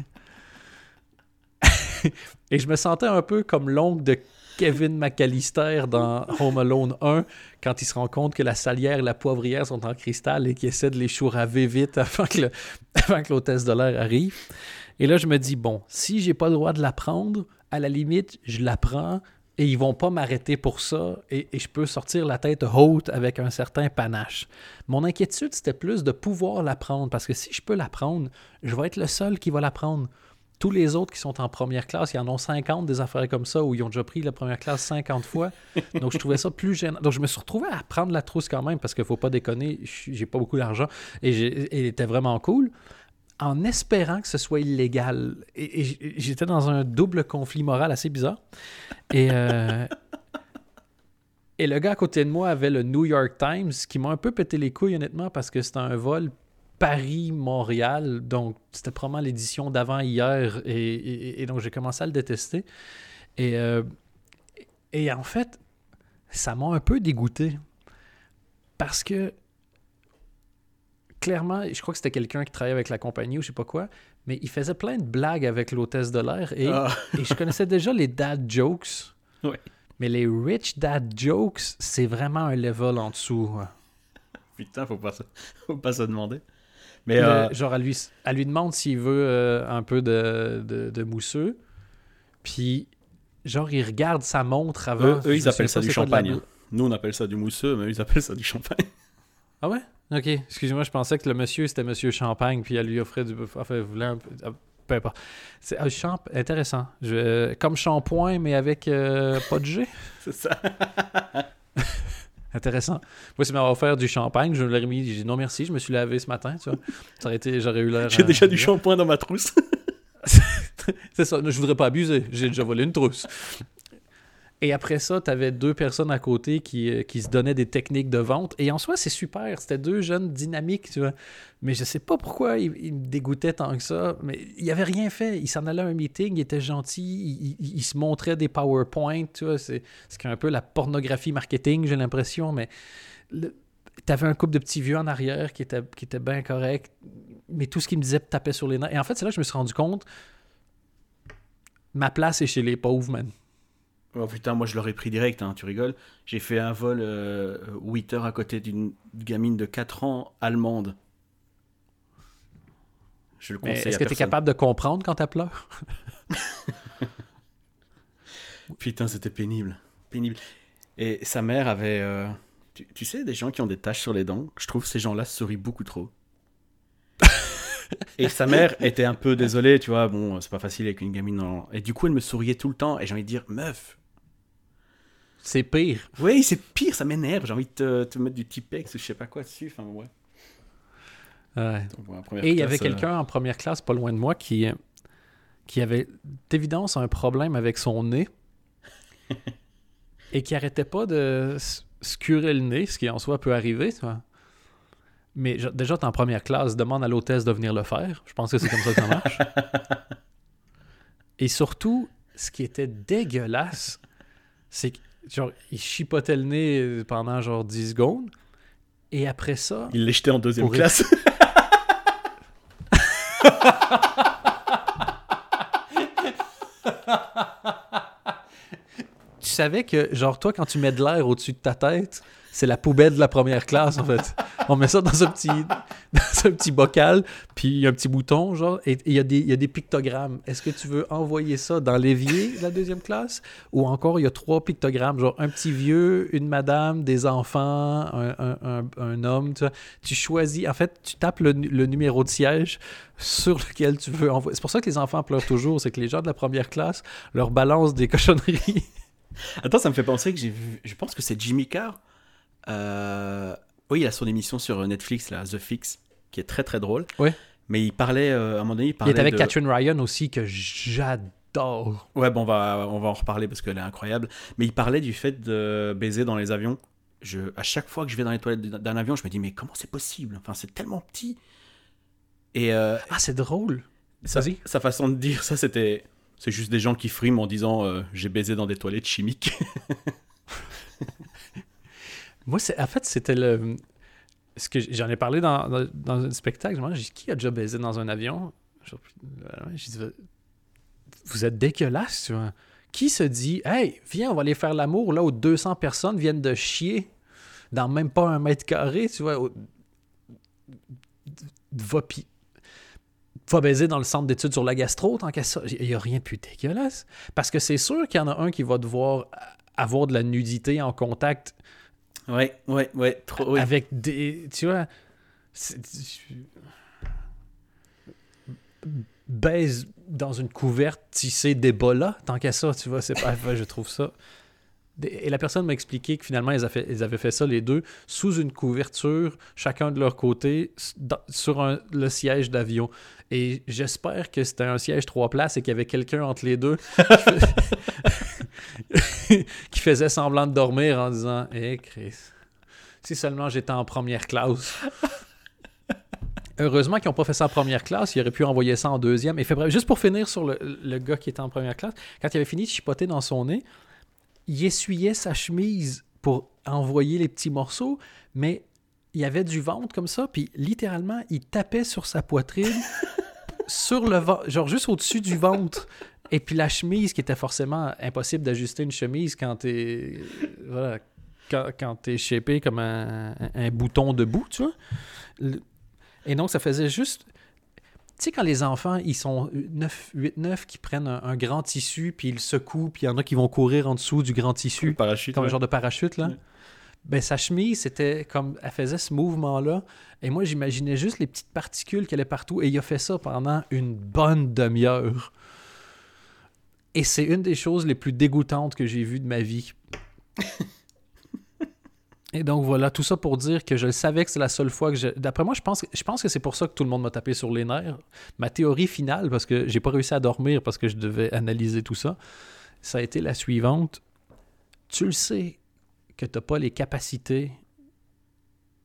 et je me sentais un peu comme l'oncle de Kevin McAllister dans Home Alone 1 quand il se rend compte que la salière et la poivrière sont en cristal et qu'il essaie de les chouraver vite avant que, l'hôtesse de l'air arrive. Et là, je me dis, bon, si j'ai pas le droit de la prendre, à la limite, je la prends et ils vont pas m'arrêter pour ça et, je peux sortir la tête haute avec un certain panache. Mon inquiétude, c'était plus de pouvoir la prendre parce que si je peux la prendre, je vais être le seul qui va la prendre. Tous les autres qui sont en première classe, il y en ont 50 des affaires comme ça où ils ont déjà pris la première classe 50 fois. Donc je trouvais ça plus gênant. Donc je me suis retrouvé à prendre la trousse quand même parce qu'il faut pas déconner, j'ai pas beaucoup d'argent et, elle était vraiment cool en espérant que ce soit illégal. Et, j'étais dans un double conflit moral assez bizarre. Et, euh, et le gars à côté de moi avait le New York Times qui m'a un peu pété les couilles honnêtement parce que c'était un vol Paris-Montréal. Donc, c'était probablement l'édition d'avant hier. Et, donc, j'ai commencé à le détester. Et, euh, et en fait, ça m'a un peu dégoûté. Parce que, clairement, je crois que c'était quelqu'un qui travaillait avec la compagnie ou je sais pas quoi, mais il faisait plein de blagues avec l'hôtesse de l'air. Et, ah. et, je connaissais déjà les dad jokes. Mais les rich dad jokes, c'est vraiment un level en dessous. Putain, faut pas, faut pas se demander. Mais euh, genre, elle lui, elle lui demande s'il veut euh, un peu de, de, mousseux. Puis, genre, il regarde sa montre avant. Eux, ils appellent ça du champagne. Nous, on appelle ça du mousseux, mais ils appellent ça du champagne. Ah ouais? Ok. Excusez-moi, je pensais que le monsieur, c'était monsieur Champagne, puis elle lui offrait du. Enfin, voulait un peu. Ah, peu importe. C'est ah, champ... intéressant. Je... Comme shampoing, mais avec euh, pas de jet. C'est ça. Intéressant. Moi, si m'avait offert du champagne, je l'aurais mis. J'ai dit non merci, je me suis lavé ce matin, tu vois. Ça aurait été, j'aurais eu l'air. J'ai déjà du shampoing dans ma trousse. c'est ça, je voudrais pas abuser, j'ai déjà volé une trousse. Et après ça, tu avais deux personnes à côté qui, euh, qui se donnaient des techniques de vente. Et en soi, c'est super. C'était deux jeunes dynamiques, tu vois. Mais je sais pas pourquoi ils, me dégoûtaient tant que ça. Mais il avait rien fait. Il s'en allait à un meeting, il était gentil, il, se montrait des PowerPoint, tu vois. C'est un peu la pornographie marketing, j'ai l'impression. Mais le- t'avais un couple de petits vieux en arrière qui était, qui était bien correct. Mais tout ce qu'il me disait tapait sur les nerfs. Et en fait, c'est là que je me suis rendu compte. Ma place est chez les pauvres, man. Oh putain, moi je l'aurais pris direct, hein, tu rigoles. J'ai fait un vol euh, 8 heures à côté d'une gamine de 4 ans allemande. Je le conseille est-ce que tu es capable de comprendre quand tu pleures? Putain, c'était pénible. Pénible. Et sa mère avait. euh, Tu, tu sais, des gens qui ont des taches sur les dents, je trouve ces gens-là sourient beaucoup trop. et sa mère était un peu désolée, tu vois, bon, c'est pas facile avec une gamine. Et du coup, elle me souriait tout le temps, et j'ai envie de dire, meuf, C'est pire. oui, c'est pire, ça m'énerve, j'ai envie de te, te mettre du Tipex ou je sais pas quoi dessus, enfin, ouais. Donc, Et il y avait euh, quelqu'un en première classe, pas loin de moi, qui, euh, qui avait d'évidence un problème avec son nez et qui arrêtait pas de se curer le nez, ce qui en soi peut arriver. Mais je- déjà, t'es en première classe, demande à l'hôtesse de venir le faire. Je pense que c'est comme ça que ça marche. Et surtout, ce qui était dégueulasse, c'est que, genre, il chipotait le nez pendant genre 10 secondes. Et après ça, Il l'a jeté en deuxième classe. tu savais que, genre, toi, quand tu mets de l'air au-dessus de ta tête, c'est la poubelle de la première classe, en fait. On met ça dans un petit, dans un petit bocal, puis il y a un petit bouton, genre, et il y, a des- y a des pictogrammes. Est-ce que tu veux envoyer ça dans l'évier de la deuxième classe? Ou encore, il y a trois pictogrammes, genre un petit vieux, une madame, des enfants, un, un- un- homme, tu vois. Tu choisis, en fait, tu tapes le, le numéro de siège sur lequel tu veux envoyer. C'est pour ça que les enfants pleurent toujours, c'est que les gens de la première classe leur balancent des cochonneries. Attends, ça me fait penser que j'ai vu. Je pense que c'est Jimmy Carr. Euh, Oui, il a son émission sur Netflix, là, The Fix, qui est très très drôle. Ouais. Mais il parlait, euh, à un moment donné, il Il parlait est avec de... Catherine Ryan aussi, que j'adore. Ouais, bon, on va, on va en reparler parce qu'elle est incroyable. Mais il parlait du fait de baiser dans les avions. Je, à chaque fois que je vais dans les toilettes d'un avion, je me dis, mais comment c'est possible? Enfin, c'est tellement petit. Et euh, Ah, c'est drôle. sa, sa façon de dire ça, c'était. C'est juste des gens qui friment en disant euh, j'ai baisé dans des toilettes chimiques. Moi, c'est, en fait, c'était le. Ce que j'en ai parlé dans, dans, un spectacle. J'ai dit, qui a déjà baisé dans un avion? Euh, vous êtes dégueulasse, tu vois. Qui se dit, hey, viens, on va aller faire l'amour là où 200 personnes viennent de chier dans même pas un mètre carré, tu vois. Va, pi- va baiser dans le centre d'études sur la gastro, tant qu'à ça. Il n'y a rien de plus dégueulasse. Parce que c'est sûr qu'il y en a un qui va devoir avoir de la nudité en contact ouais, ouais, ouais, trop. avec des. Tu vois. Baise dans une couverte tissée d'Ebola, tant qu'à ça, tu vois, c'est pas. je trouve ça. Et la personne m'a expliqué que finalement, ils avaient, fait, ça les deux sous une couverture, chacun de leur côté, sur le siège d'avion. Et j'espère que c'était un siège trois places et qu'il y avait quelqu'un entre les deux qui fais- qui faisait semblant de dormir en disant Hé, Chris, si seulement j'étais en première classe. Heureusement qu'ils n'ont pas fait ça en première classe, ils auraient pu envoyer ça en deuxième. Et fait bref, juste pour finir sur le, le gars qui était en première classe, quand il avait fini de chipoter dans son nez, il essuyait sa chemise pour envoyer les petits morceaux, mais il y avait du ventre comme ça, puis littéralement, il tapait sur sa poitrine, sur le ventre, genre juste au-dessus du ventre. Et puis la chemise, qui était forcément impossible d'ajuster une chemise quand t'es. Voilà. Quand, quand t'es shapé comme un, un- bouton debout, tu vois. Et donc, ça faisait juste. Tu sais, quand les enfants, ils sont 9, 8, 9, qui prennent un, un grand tissu, puis ils le secouent, puis il y en a qui vont courir en dessous du grand tissu, parachute. comme un genre de parachute, là. Ouais. Ben, sa chemise, c'était comme. Elle faisait ce mouvement-là. Et moi, j'imaginais juste les petites particules qu'elle allaient partout. Et il a fait ça pendant une bonne demi-heure. Et c'est une des choses les plus dégoûtantes que j'ai vues de ma vie. Et donc voilà, tout ça pour dire que je le savais que c'est la seule fois que je... D'après moi, je pense, que c'est pour ça que tout le monde m'a tapé sur les nerfs. Ma théorie finale, parce que j'ai pas réussi à dormir parce que je devais analyser tout ça, ça a été la suivante. Tu le sais que tu n'as pas les capacités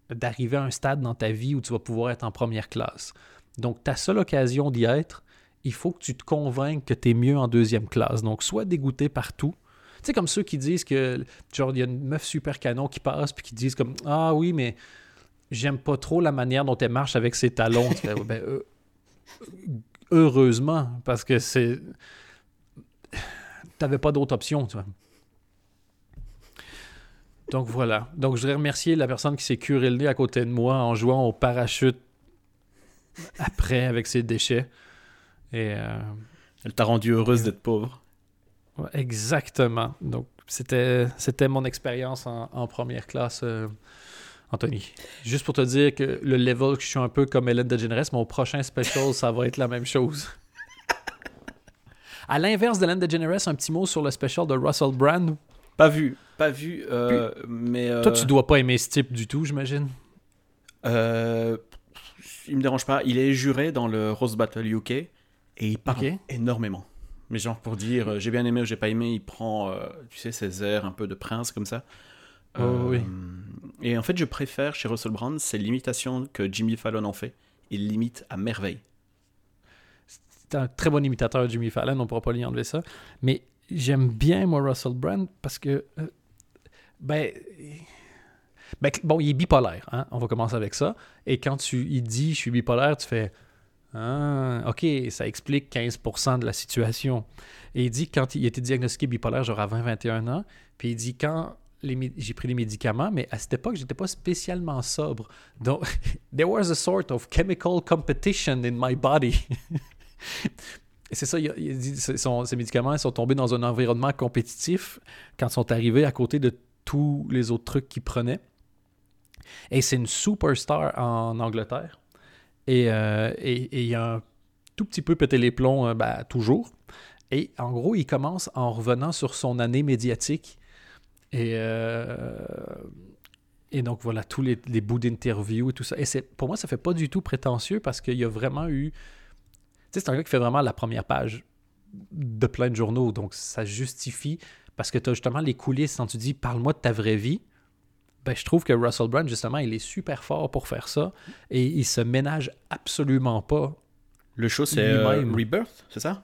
d'arriver à un stade dans ta vie où tu vas pouvoir être en première classe. Donc, ta seule occasion d'y être, il faut que tu te convainques que tu es mieux en deuxième classe. Donc, sois dégoûté partout, sais, comme ceux qui disent que, genre, il y a une meuf super canon qui passe, puis qui disent comme, ah oui, mais j'aime pas trop la manière dont elle marche avec ses talons. ben, euh, heureusement, parce que c'est. T'avais pas d'autre option, tu vois. Donc voilà. Donc je voudrais remercier la personne qui s'est curé le nez à côté de moi en jouant au parachute après avec ses déchets. Et euh, Elle t'a rendu heureuse d'être pauvre. Exactement. Donc, c'était, c'était mon expérience en, première classe, euh, Anthony. Juste pour te dire que le level que je suis un peu comme Ellen DeGeneres, mon prochain special, ça va être la même chose. À l'inverse d'Ellen DeGeneres, un petit mot sur le special de Russell Brand. Pas vu, pas vu, euh, mais... Euh, toi, tu dois pas aimer ce type du tout, j'imagine? Euh, il me dérange pas. Il est juré dans le Rose Battle UK et il parle énormément. Mais genre pour dire euh, j'ai bien aimé ou j'ai pas aimé, il prend, euh, tu sais, ses airs un peu de prince comme ça. Oh, oui. Euh, et en fait, je préfère chez Russell Brand, c'est l'imitation que Jimmy Fallon en fait. Il l'imite à merveille. C'est un très bon imitateur, Jimmy Fallon, on pourra pas lui enlever ça. Mais j'aime bien, moi, Russell Brand, parce que, ben, ben, bon, il est bipolaire, hein? on va commencer avec ça. Et quand tu, il dit je suis bipolaire, tu fais ah, OK, ça explique 15% de la situation. Et il dit quand il était diagnostiqué bipolaire, à 20-21 ans, puis il dit quand j'ai pris les médicaments, mais à cette époque, j'étais pas spécialement sobre. Donc, there was a sort of chemical competition in my body. c'est ça, il, ces médicaments sont tombés dans un environnement compétitif quand ils sont arrivés à côté de tous les autres trucs qu'ils prenaient. Et c'est une superstar en Angleterre. Euh, et, il a un tout petit peu pété les plombs, euh, ben, toujours. Et en gros, il commence en revenant sur son année médiatique. Et, euh, donc, voilà, tous les, bouts d'interview et tout ça. Et pour moi, ça fait pas du tout prétentieux parce qu'il y a vraiment eu. Tu sais, c'est un gars qui fait vraiment la première page de plein de journaux. Donc, ça justifie parce que tu as justement les coulisses quand tu dis parle-moi de ta vraie vie ben, je trouve que Russell Brand, justement, il est super fort pour faire ça et il se ménage absolument pas. Le show, c'est euh, Rebirth, c'est ça?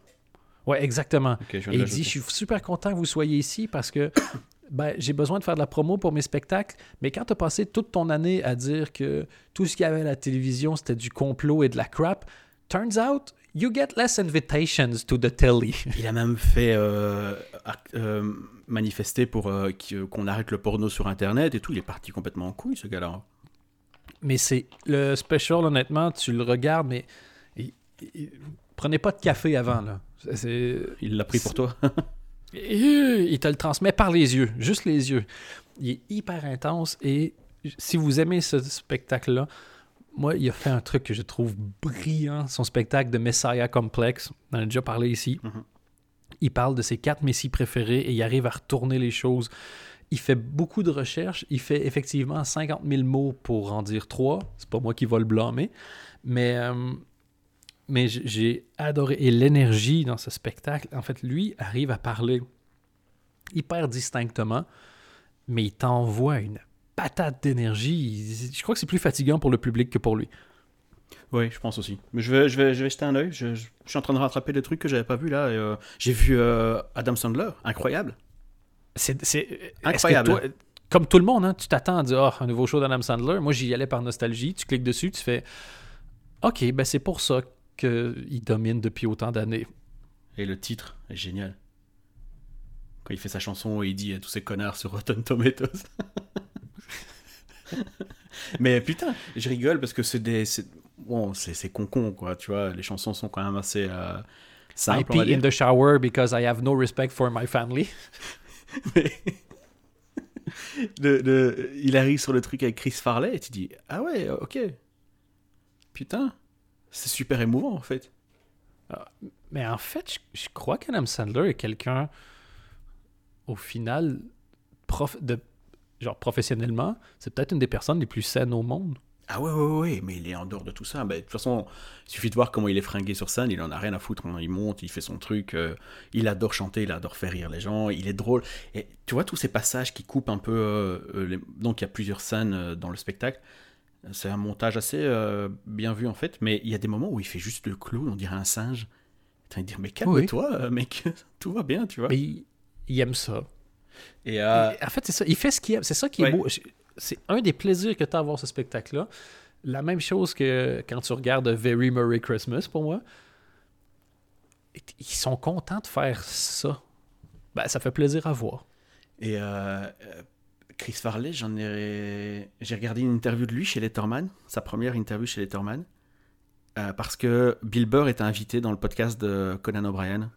Oui, exactement. et il dit Je suis super content que vous soyez ici parce que ben, j'ai besoin de faire de la promo pour mes spectacles. Mais quand tu as passé toute ton année à dire que tout ce qu'il y avait à la télévision, c'était du complot et de la crap, turns out, you get less invitations to the telly. Il a même fait euh, euh, manifester pour euh, qu'on arrête le porno sur Internet et tout. Il est parti complètement en couille, ce gars-là. Mais c'est le special, honnêtement, tu le regardes, mais prenez pas de café avant là. Il l'a pris pour toi. il te le transmet par les yeux, juste les yeux. Il est hyper intense et si vous aimez ce spectacle-là, moi, il a fait un truc que je trouve brillant, son spectacle de Messiah Complex. On en a déjà parlé ici. Mhm. Il parle de ses quatre messies préférés et il arrive à retourner les choses. Il fait beaucoup de recherches. Il fait effectivement 50 000 mots pour en dire trois. C'est pas moi qui va le blâmer. Mais, euh, mais j'ai adoré. Et l'énergie dans ce spectacle, en fait, lui arrive à parler hyper distinctement, mais il t'envoie une patate d'énergie. Je crois que c'est plus fatigant pour le public que pour lui. Oui, je pense aussi. Mais je vais, je vais, je vais jeter un œil. Je, suis en train de rattraper des trucs que j'avais pas vu là. Euh, j'ai vu euh, Adam Sandler, incroyable. C'est incroyable. comme tout le monde, hein, tu t'attends à dire oh, un nouveau show d'Adam Sandler. Moi, j'y allais par nostalgie. Tu cliques dessus, tu fais OK, ben c'est pour ça qu'il domine depuis autant d'années. Et le titre est génial. Quand il fait sa chanson et il dit à tous ces connards sur Rotten Tomatoes. Mais putain, je rigole parce que c'est des. Bon, c'est con-con, quoi, tu vois. Les chansons sont quand même assez euh, simples. I pee in the shower because I have no respect for my family. il arrive sur le truc avec Chris Farley et tu dis Ah ouais, ok. Putain, c'est super émouvant en fait. Ah, mais en fait, je, je crois qu'Adam Sandler est quelqu'un, au final, prof, de genre professionnellement, c'est peut-être une des personnes les plus saines au monde. Ah ouais, ouais, ouais, mais il est en dehors de tout ça. Ben, de toute façon, il suffit de voir comment il est fringué sur scène, il en a rien à foutre. hein. Il monte, il fait son truc, euh, il adore chanter, il adore faire rire les gens, il est drôle. Et tu vois tous ces passages qui coupent un peu... euh, euh, les- Donc il y a plusieurs scènes euh, dans le spectacle. C'est un montage assez bien vu en fait, mais il y a des moments où il fait juste le clown, on dirait un singe. De dire, mais calme-toi, mec, tout va bien, tu vois. Mais il, il aime ça. Et euh, En fait, c'est ça. Il fait ce qu'il aime. C'est ça qui est Ouais. beau. C'est un des plaisirs que tu as à voir ce spectacle-là. La même chose que quand tu regardes Very Merry Christmas pour moi. Ils sont contents de faire ça. Ben, ça fait plaisir à voir. Et euh, euh, Chris Farley, j'en ai, j'ai regardé une interview de lui chez Letterman, sa première interview chez Letterman, euh, parce que Bill Burr était invité dans le podcast de Conan O'Brien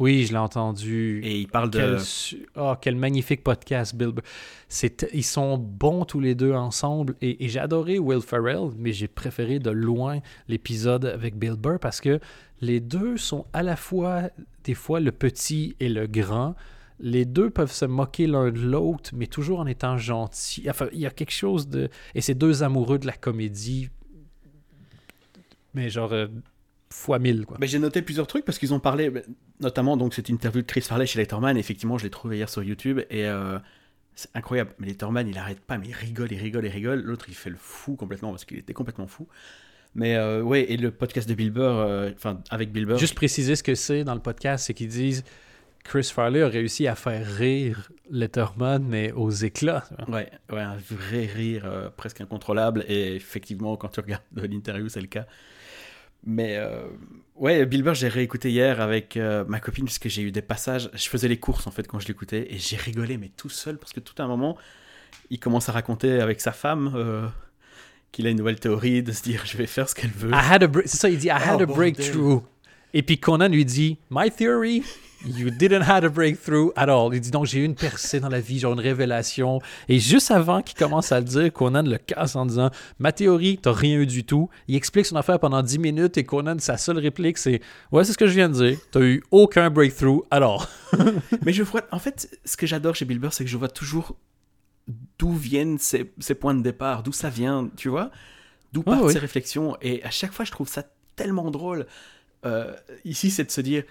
Oui, je l'ai entendu. et il parle de. Quel, ah, quel magnifique podcast, Bill. Burr. C'est, ils sont bons tous les deux ensemble. Et, et j'ai adoré Will Ferrell, mais j'ai préféré de loin l'épisode avec Bill Burr parce que les deux sont à la fois, des fois, le petit et le grand. Les deux peuvent se moquer l'un de l'autre, mais toujours en étant gentils. Enfin, il y a quelque chose de. Et ces deux amoureux de la comédie. Mais genre, euh, fois mille, quoi. Ben, j'ai noté plusieurs trucs parce qu'ils ont parlé, notamment donc cette interview de Chris Farley chez Letterman. Effectivement, je l'ai trouvé hier sur YouTube et euh, c'est incroyable. Mais Letterman, il arrête pas, mais il rigole, il rigole, il rigole. L'autre, il fait le fou complètement parce qu'il était complètement fou. Mais euh, ouais, et le podcast de Bill Burr, euh, enfin avec Bill Burr, Juste préciser ce que c'est dans le podcast, c'est qu'ils disent Chris Farley a réussi à faire rire Letterman, mais aux éclats. Ouais, ouais, un vrai rire euh, presque incontrôlable. Et effectivement, quand tu regardes l'interview, c'est le cas. Mais euh, ouais, Bill Burr, j'ai réécouté hier avec euh, ma copine, puisque j'ai eu des passages. Je faisais les courses en fait quand je l'écoutais, et j'ai rigolé, mais tout seul, parce que tout à un moment, il commence à raconter avec sa femme euh, qu'il a une nouvelle théorie de se dire je vais faire ce qu'elle veut. I had a break- c'est ça, il dit I had Oh, a breakthrough. Et puis Conan lui dit My theory, you didn't have a breakthrough at all. Il dit donc j'ai eu une percée dans la vie, genre une révélation. Et juste avant qu'il commence à le dire, Conan le casse en disant Ma théorie, t'as rien eu du tout. Il explique son affaire pendant 10 minutes et Conan, sa seule réplique, c'est Ouais, c'est ce que je viens de dire. T'as eu aucun breakthrough alors. Mais je vois, en fait, ce que j'adore chez Bill Burr, c'est que je vois toujours d'où viennent ses, ses points de départ, d'où ça vient, tu vois, d'où Ah partent oui. ses réflexions. Et à chaque fois, je trouve ça tellement drôle. Euh, ici, c'est de se dire,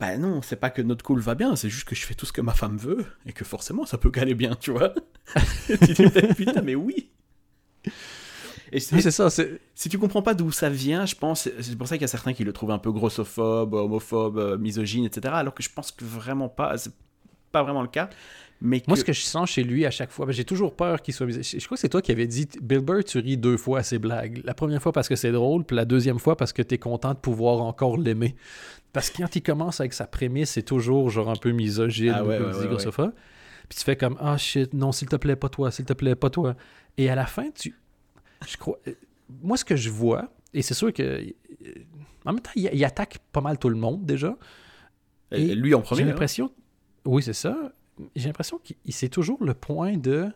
bah non, c'est pas que notre cool va bien, c'est juste que je fais tout ce que ma femme veut et que forcément, ça peut caler bien, tu vois. Tu dis, putain, mais oui. Et c'est- Oui, ça. si tu comprends pas d'où ça vient, je pense, c'est pour ça qu'il y a certains qui le trouvent un peu grossophobe, homophobe, euh, misogyne, etc. Alors que je pense que vraiment pas, c'est pas vraiment le cas. Mais que... Moi, ce que je sens chez lui à chaque fois, ben, j'ai toujours peur qu'il soit. mis- Je crois que c'est toi qui avais dit Bill Burr, tu ris deux fois à ses blagues. La première fois parce que c'est drôle, puis la deuxième fois parce que t'es content de pouvoir encore l'aimer. Parce que quand il commence avec sa prémisse, c'est toujours genre un peu misogyne, Ah ouais, ouais. Puis tu fais comme Ah shit, non, s'il te plaît, pas toi, s'il te plaît, pas toi. Et à la fin, tu. Je crois. euh, Moi, ce que je vois, et c'est sûr que. euh, En même temps, il, il attaque pas mal tout le monde déjà. Euh, Et lui en premier. J'ai hein? l'impression. Oui, c'est ça. J'ai l'impression qu'il c'est toujours le point de.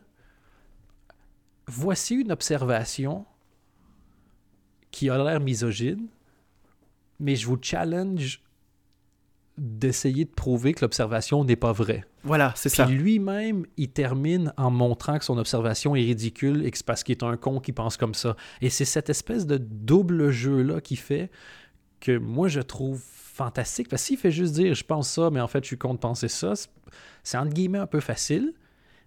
Voici une observation qui a l'air misogyne, mais je vous challenge d'essayer de prouver que l'observation n'est pas vraie. Voilà, c'est ça. lui-même, il termine en montrant que son observation est ridicule et que c'est parce qu'il est un con qui pense comme ça. Et c'est cette espèce de double jeu-là qui fait que moi, je trouve fantastique. Parce que s'il fait juste dire « je pense ça, mais en fait, je suis penser ça », c'est- entre guillemets un peu facile,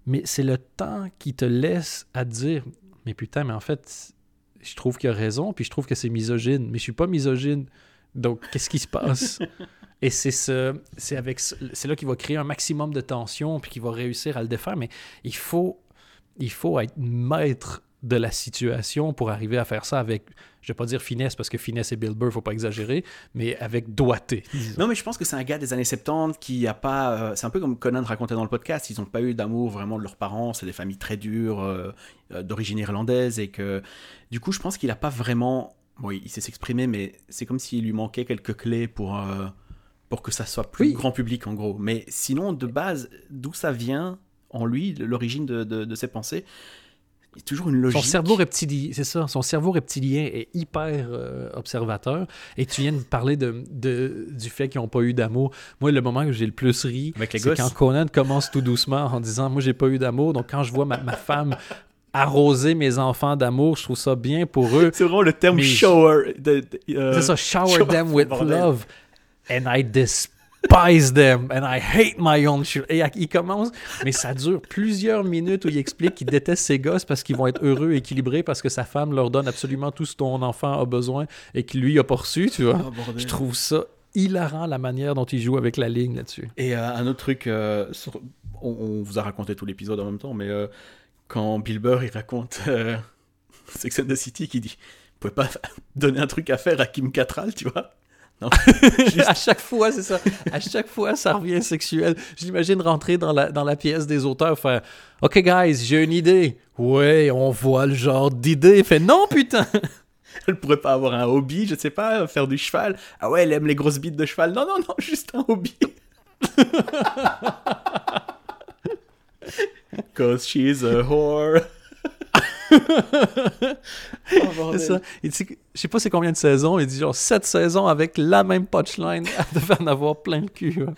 mais c'est le temps qui te laisse à te dire « mais putain, mais en fait, je trouve qu'il a raison, puis je trouve que c'est misogyne, mais je suis pas misogyne. Donc, qu'est-ce qui se passe? Et c'est ce, c'est avec, ce- c'est là qu'il va créer un maximum de tension, puis qu'il va réussir à le défaire. Mais il faut, il faut être maître de la situation pour arriver à faire ça avec, je vais pas dire finesse parce que finesse et Bill Burr, faut pas exagérer, mais avec doigté. Non, mais je pense que c'est un gars des années 70 qui a pas. euh, c'est un peu comme Conan racontait dans le podcast. Ils n'ont pas eu d'amour vraiment de leurs parents. C'est des familles très dures, euh, euh, d'origine irlandaise. Et que, du coup, je pense qu'il a pas vraiment. Bon, il sait s'exprimer, mais c'est comme s'il lui manquait quelques clés pour, euh, pour que ça soit plus Oui. grand public, en gros. Mais sinon, de base, d'où ça vient en lui, l'origine de, de- de ses pensées, Il y a toujours une logique. Son cerveau reptilien, c'est ça, son cerveau reptilien est hyper euh, observateur. Et tu viens de parler de, de- du fait qu'ils n'ont pas eu d'amour. Moi, le moment que j'ai le plus ri, c'est quand Conan commence tout doucement en disant Moi, j'ai pas eu d'amour. Donc, quand je vois ma, ma femme arroser mes enfants d'amour, je trouve ça bien pour eux. C'est vraiment le terme shower. de- de- euh, C'est ça, shower shower, them with bordel. love. And I despise them. And I hate my own children. Et il commence, mais ça dure plusieurs minutes où il explique qu'il déteste ses gosses parce qu'ils vont être heureux, équilibrés, parce que sa femme leur donne absolument tout ce dont enfant a besoin et qu'il lui a pas reçu, tu vois. oh. Je trouve ça hilarant la manière dont il joue avec la ligne là-dessus. Et euh, un autre truc, euh, sur- on, on vous a raconté tout l'épisode en même temps, mais euh, quand Bill Burr il raconte Sex and the City, qui dit Vous pouvez pas donner un truc à faire à Kim Cattrall, tu vois? Non. Juste- à chaque fois, c'est ça. À chaque fois, ça revient sexuel. Je l'imagine rentrer dans la, dans la pièce des auteurs, faire OK, guys, j'ai une idée. Ouais, on voit le genre d'idée. Fait non, putain. Elle pourrait pas avoir un hobby, je sais pas, faire du cheval. Ah ouais, elle aime les grosses bites de cheval. Non, non, non, juste un hobby. Cause she's a whore. Oh, ça. Il dit, je sais pas c'est combien de saisons. Il dit genre 7 saisons avec la même punchline. Elle devait en avoir plein le cul. ouais.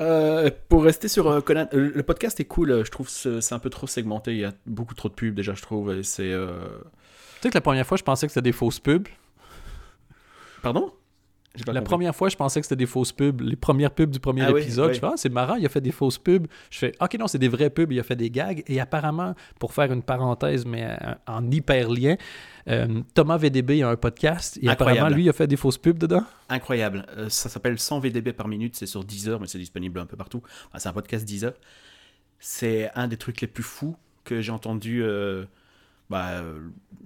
Euh, pour rester sur euh, Conan, euh, le podcast est cool. Je trouve que c'est un peu trop segmenté. Il y a beaucoup trop de pubs déjà, je trouve. C'est. Tu sais que la première fois, je pensais que c'était des fausses pubs. Pardon? La compris. première fois, je pensais que c'était des fausses pubs. Les premières pubs du premier Ah épisode. oui. Je fais, ah, c'est marrant, il a fait des fausses pubs. Je fais, ok, non, c'est des vraies pubs, il a fait des gags. Et apparemment, pour faire une parenthèse, mais euh, en hyper lien, euh, Thomas VDB a un podcast. Et Incroyable. apparemment, lui, il a fait des fausses pubs dedans. Incroyable. Euh, ça s'appelle 100 VDB par minute. C'est sur Deezer, mais c'est disponible un peu partout. Enfin, c'est un podcast Deezer. C'est un des trucs les plus fous que j'ai entendu euh, bah, euh,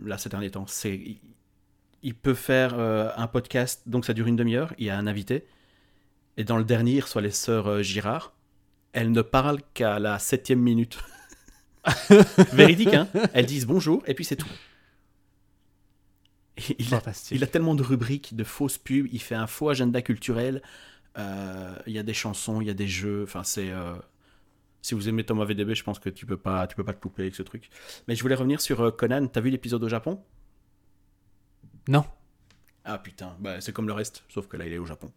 là ces derniers temps. C'est, il, peut faire euh, un podcast, donc ça dure une demi-heure. Il y a un invité. Et dans le dernier, il reçoit les sœurs euh, Girard. Elles ne parlent qu'à la septième minute. Véridique, hein Elles disent bonjour et puis c'est tout. Il a il a tellement de rubriques, de fausses pubs, il fait un faux agenda culturel, euh, il y a des chansons, il y a des jeux, enfin c'est... euh, Si vous aimez Thomas VDB, je pense que tu peux pas, tu peux pas te couper avec ce truc. Mais je voulais revenir sur Conan, t'as vu l'épisode au Japon? Non. Ah putain, bah, c'est comme le reste, sauf que là il est au Japon.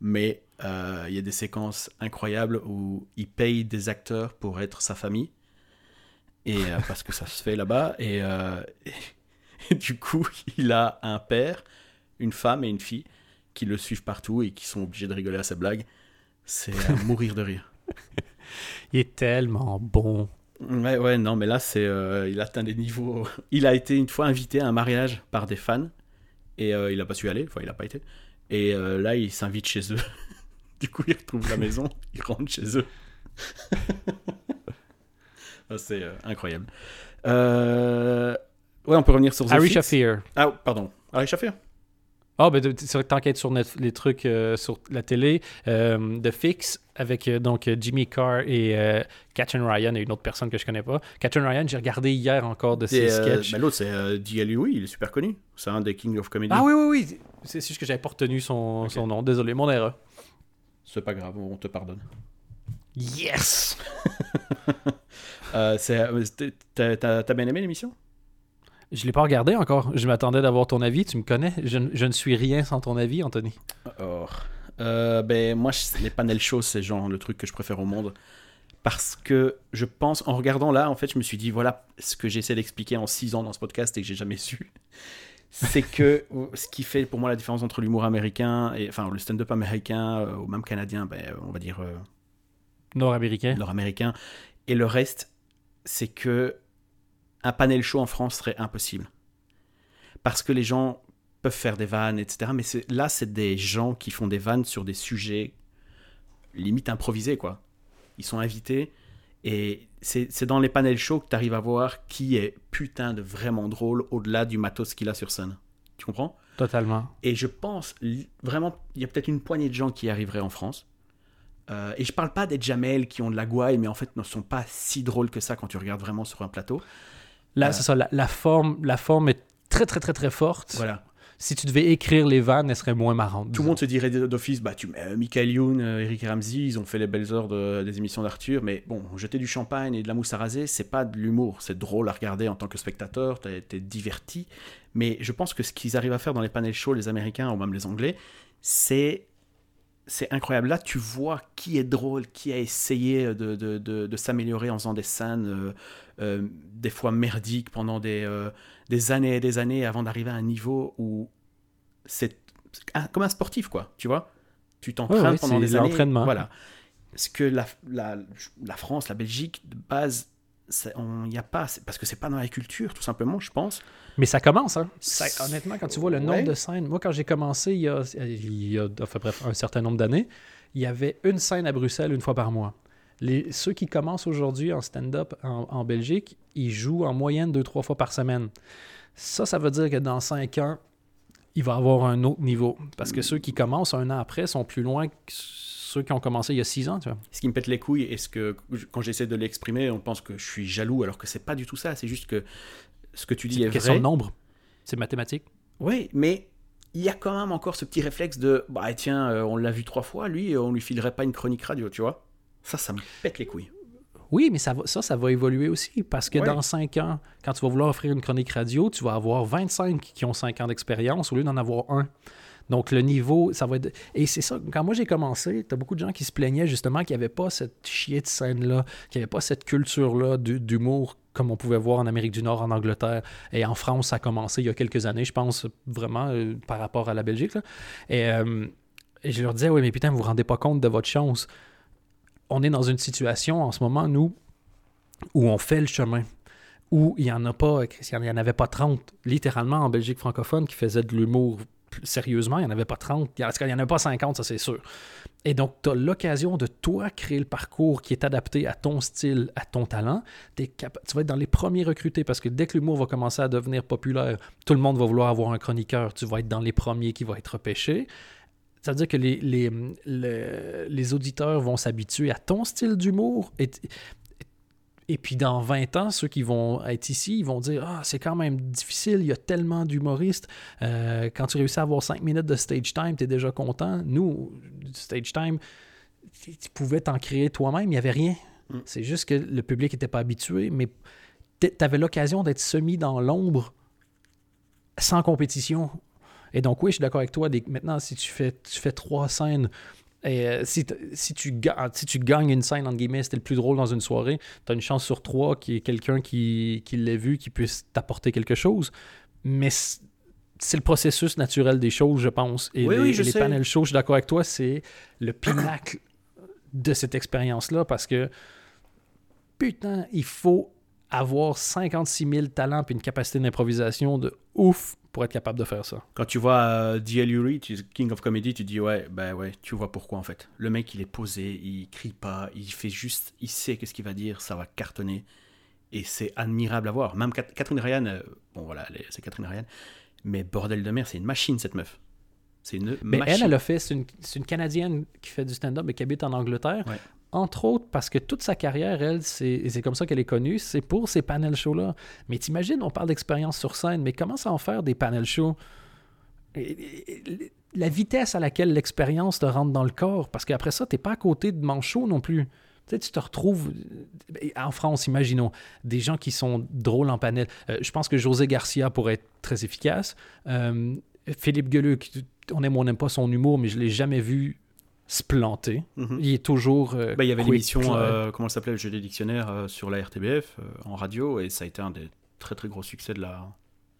Mais euh, il y a des séquences incroyables où il paye des acteurs pour être sa famille. Et euh, parce que ça se fait là-bas. Et, euh, et du coup, il a un père, une femme et une fille qui le suivent partout et qui sont obligés de rigoler à ses blagues. C'est à mourir de rire. Il est tellement bon. Ouais, ouais, non, mais là, c'est, il atteint des niveaux. Il a été une fois invité à un mariage par des fans et euh, il a pas su aller. Enfin, il a pas été. Et euh, là, il s'invite chez eux. du coup, il retrouve la maison, il rentre chez eux. Ah, c'est euh, incroyable. Ouais, on peut revenir sur Harry. Shafir. Ah, pardon. Harry Shafir. Ah, ben, de- c'est vrai que t'enquêtes sur Net- les trucs euh, sur la télé. Euh, The Fix, avec euh, donc euh, Jimmy Carr et Catherine Ryan et une autre personne que je connais pas. Catherine Ryan, j'ai regardé hier encore de ses Et, sketchs. bah, L'autre, c'est D.L. Louis, il est super connu. C'est un des King of Comedy. Ah oui, oui, oui. C'est juste que j'avais pas retenu son, son nom. Désolé, mon erreur. C'est pas grave, on te pardonne. Yes! Euh, t'as bien aimé l'émission? Je l'ai pas regardé encore. Je m'attendais d'avoir ton avis. Tu me connais. Je, ne- je ne suis rien sans ton avis, Anthony. Oh. Euh, ben, moi, les panel shows, c'est genre le truc que je préfère au monde. Parce que je pense, en regardant là, en fait, je me suis dit, voilà ce que j'essaie d'expliquer en 6 ans dans ce podcast et que j'ai jamais su. C'est que ce qui fait pour moi la différence entre l'humour américain et enfin le stand-up américain euh, ou même canadien, ben, on va dire euh, Nord-américain. nord-américain, et le reste, c'est que un panel show en France serait impossible. Parce que les gens peuvent faire des vannes, etc. Mais là, c'est des gens qui font des vannes sur des sujets limite improvisés, quoi. Ils sont invités, et c'est c'est dans les panel shows que tu arrives à voir qui est putain de vraiment drôle au-delà du matos qu'il a sur scène. Tu comprends? Totalement. et je pense vraiment, il y a peut-être une poignée de gens qui arriveraient en France. Euh, et je parle pas des Jamel qui ont de la gouaille, mais en fait ne sont pas si drôles que ça quand tu regardes vraiment sur un plateau. Là, c'est ça. La, la forme, la forme est très, très, très, très forte. Voilà. si tu devais écrire les vannes, elles seraient moins marrantes. Tout le monde se dirait d'office, bah, tu mets euh, Michael Youn, euh, Eric Ramsey, ils ont fait les belles heures de- des émissions d'Arthur, mais bon, jeter du champagne et de la mousse à raser, c'est pas de l'humour, c'est drôle à regarder en tant que spectateur, t'es t'es diverti, mais je pense que ce qu'ils arrivent à faire dans les panel shows, les Américains ou même les Anglais, c'est c'est incroyable. Là, tu vois qui est drôle, qui a essayé de, de, de- de s'améliorer en faisant des scènes euh, euh, des fois merdiques pendant des, euh, des années et des années avant d'arriver à un niveau où c'est comme un sportif, quoi. Tu vois Tu t'entraînes Ouais, ouais, pendant des années. Voilà. Ce que la, la, la France, la Belgique, de base, il n'y a pas. Parce que c'est pas dans la culture, tout simplement, je pense. Mais ça commence, hein. Ça- honnêtement, quand tu vois le nombre Ouais. de scènes, moi, quand j'ai commencé il y a, il y a enfin, bref, un certain nombre d'années, il y avait une scène à Bruxelles une fois par mois. Les, ceux qui commencent aujourd'hui en stand-up en, en Belgique, ils jouent en moyenne deux, trois fois par semaine. Ça, ça veut dire que dans cinq ans, il va avoir un autre niveau. Parce que ceux qui commencent un an après sont plus loin que ceux qui ont commencé il y a six ans, tu vois. Ce qui me pète les couilles, et ce que quand j'essaie de l'exprimer, on pense que je suis jaloux, alors que c'est pas du tout ça. C'est juste que ce que tu dis C'est est une question vrai. de nombre. C'est mathématique. Oui, mais il y a quand même encore ce petit réflexe de bah tiens, euh, on l'a vu trois fois, lui, on lui filerait pas une chronique radio, tu vois Ça, ça me pète les couilles. Oui, mais ça, va, ça, ça va évoluer aussi parce que Ouais. dans 5 ans, quand tu vas vouloir offrir une chronique radio, tu vas avoir 25 qui ont 5 ans d'expérience au lieu d'en avoir un. Donc le niveau, ça va être... Et c'est ça, quand moi j'ai commencé, tu as beaucoup de gens qui se plaignaient justement qu'il n'y avait pas cette chier de scène-là, qu'il n'y avait pas cette culture-là d'humour comme on pouvait voir en Amérique du Nord, en Angleterre. Et en France, ça a commencé il y a quelques années, je pense, vraiment, euh, par rapport à la Belgique. là. Et, euh, et je leur disais, oui, mais putain, vous vous rendez pas compte de votre chance. On est dans une situation en ce moment, nous, où on fait le chemin, où il n'y en a pas, il n'y en avait pas 30, littéralement en Belgique francophone, qui faisaient de l'humour sérieusement, il n'y en avait pas 30, il n'y en avait pas 50, ça c'est sûr. Et donc, tu as l'occasion de toi créer le parcours qui est adapté à ton style, à ton talent. Tu vas être dans les premiers recrutés parce que dès que l'humour va commencer à devenir populaire, tout le monde va vouloir avoir un chroniqueur. Tu vas être dans les premiers qui vont être repêchés. Ça veut dire que les, les, le- les auditeurs vont s'habituer à ton style d'humour. Et, et puis dans 20 ans, ceux qui vont être ici, ils vont dire Ah, c'est quand même difficile, il y a tellement d'humoristes. Euh, quand tu réussis à avoir 5 minutes de stage time, tu es déjà content. Nous, du stage time, tu tu pouvais t'en créer toi-même, il n'y avait rien. Mm. C'est juste que le public n'était pas habitué, mais tu avais l'occasion d'être semi dans l'ombre sans compétition. Et donc, oui, je suis d'accord avec toi. Des- maintenant, si tu fais, tu fais trois scènes, et euh, si, si, tu, si tu gagnes une scène, entre guillemets, c'était le plus drôle dans une soirée, tu as une chance sur trois qu'il y ait quelqu'un qui, qui l'ait vu, qui puisse t'apporter quelque chose. Mais c'est le processus naturel des choses, je pense. Et Oui, les, oui, je les panels shows, je suis d'accord avec toi, c'est le pinacle de cette expérience-là parce que, putain, il faut avoir 56 000 talents et une capacité d'improvisation de ouf pour être capable de faire ça. Quand tu vois euh, D.L. Urie, tu- King of Comedy, tu dis ouais, bah ouais, tu vois pourquoi en fait. Le mec, il est posé, il crie pas, il fait juste, il sait qu'est-ce qu'il va dire, ça va cartonner. Et c'est admirable à voir. Même Cat- Catherine Ryan, euh, bon voilà, c'est Catherine Ryan, mais bordel de mer, c'est une machine cette meuf. C'est une Mais machine. elle, elle a fait, c'est une, c'est une Canadienne qui fait du stand-up et qui habite en Angleterre. Ouais. Entre autres, parce que toute sa carrière, elle, c'est comme ça qu'elle est connue, c'est pour ces panel shows-là. Mais t'imagines, on parle d'expérience sur scène, mais comment ça en faire des panel shows? La vitesse à laquelle l'expérience te rentre dans le corps, parce qu'après ça, t'es pas à côté de manchot non plus. Tu sais, tu te retrouves en France, imaginons, des gens qui sont drôles en panel. Euh, je pense que José Garcia pourrait être très efficace. Euh, Philippe Gueluc, on aime ou on n'aime pas son humour, mais je l'ai jamais vu se planter. Mhm. Il est toujours. euh, Bah, il y avait l'émission, euh, comment ça s'appelait, le jeu des dictionnaires euh, sur la RTBF euh, en radio, et ça a été un des très très gros succès de la,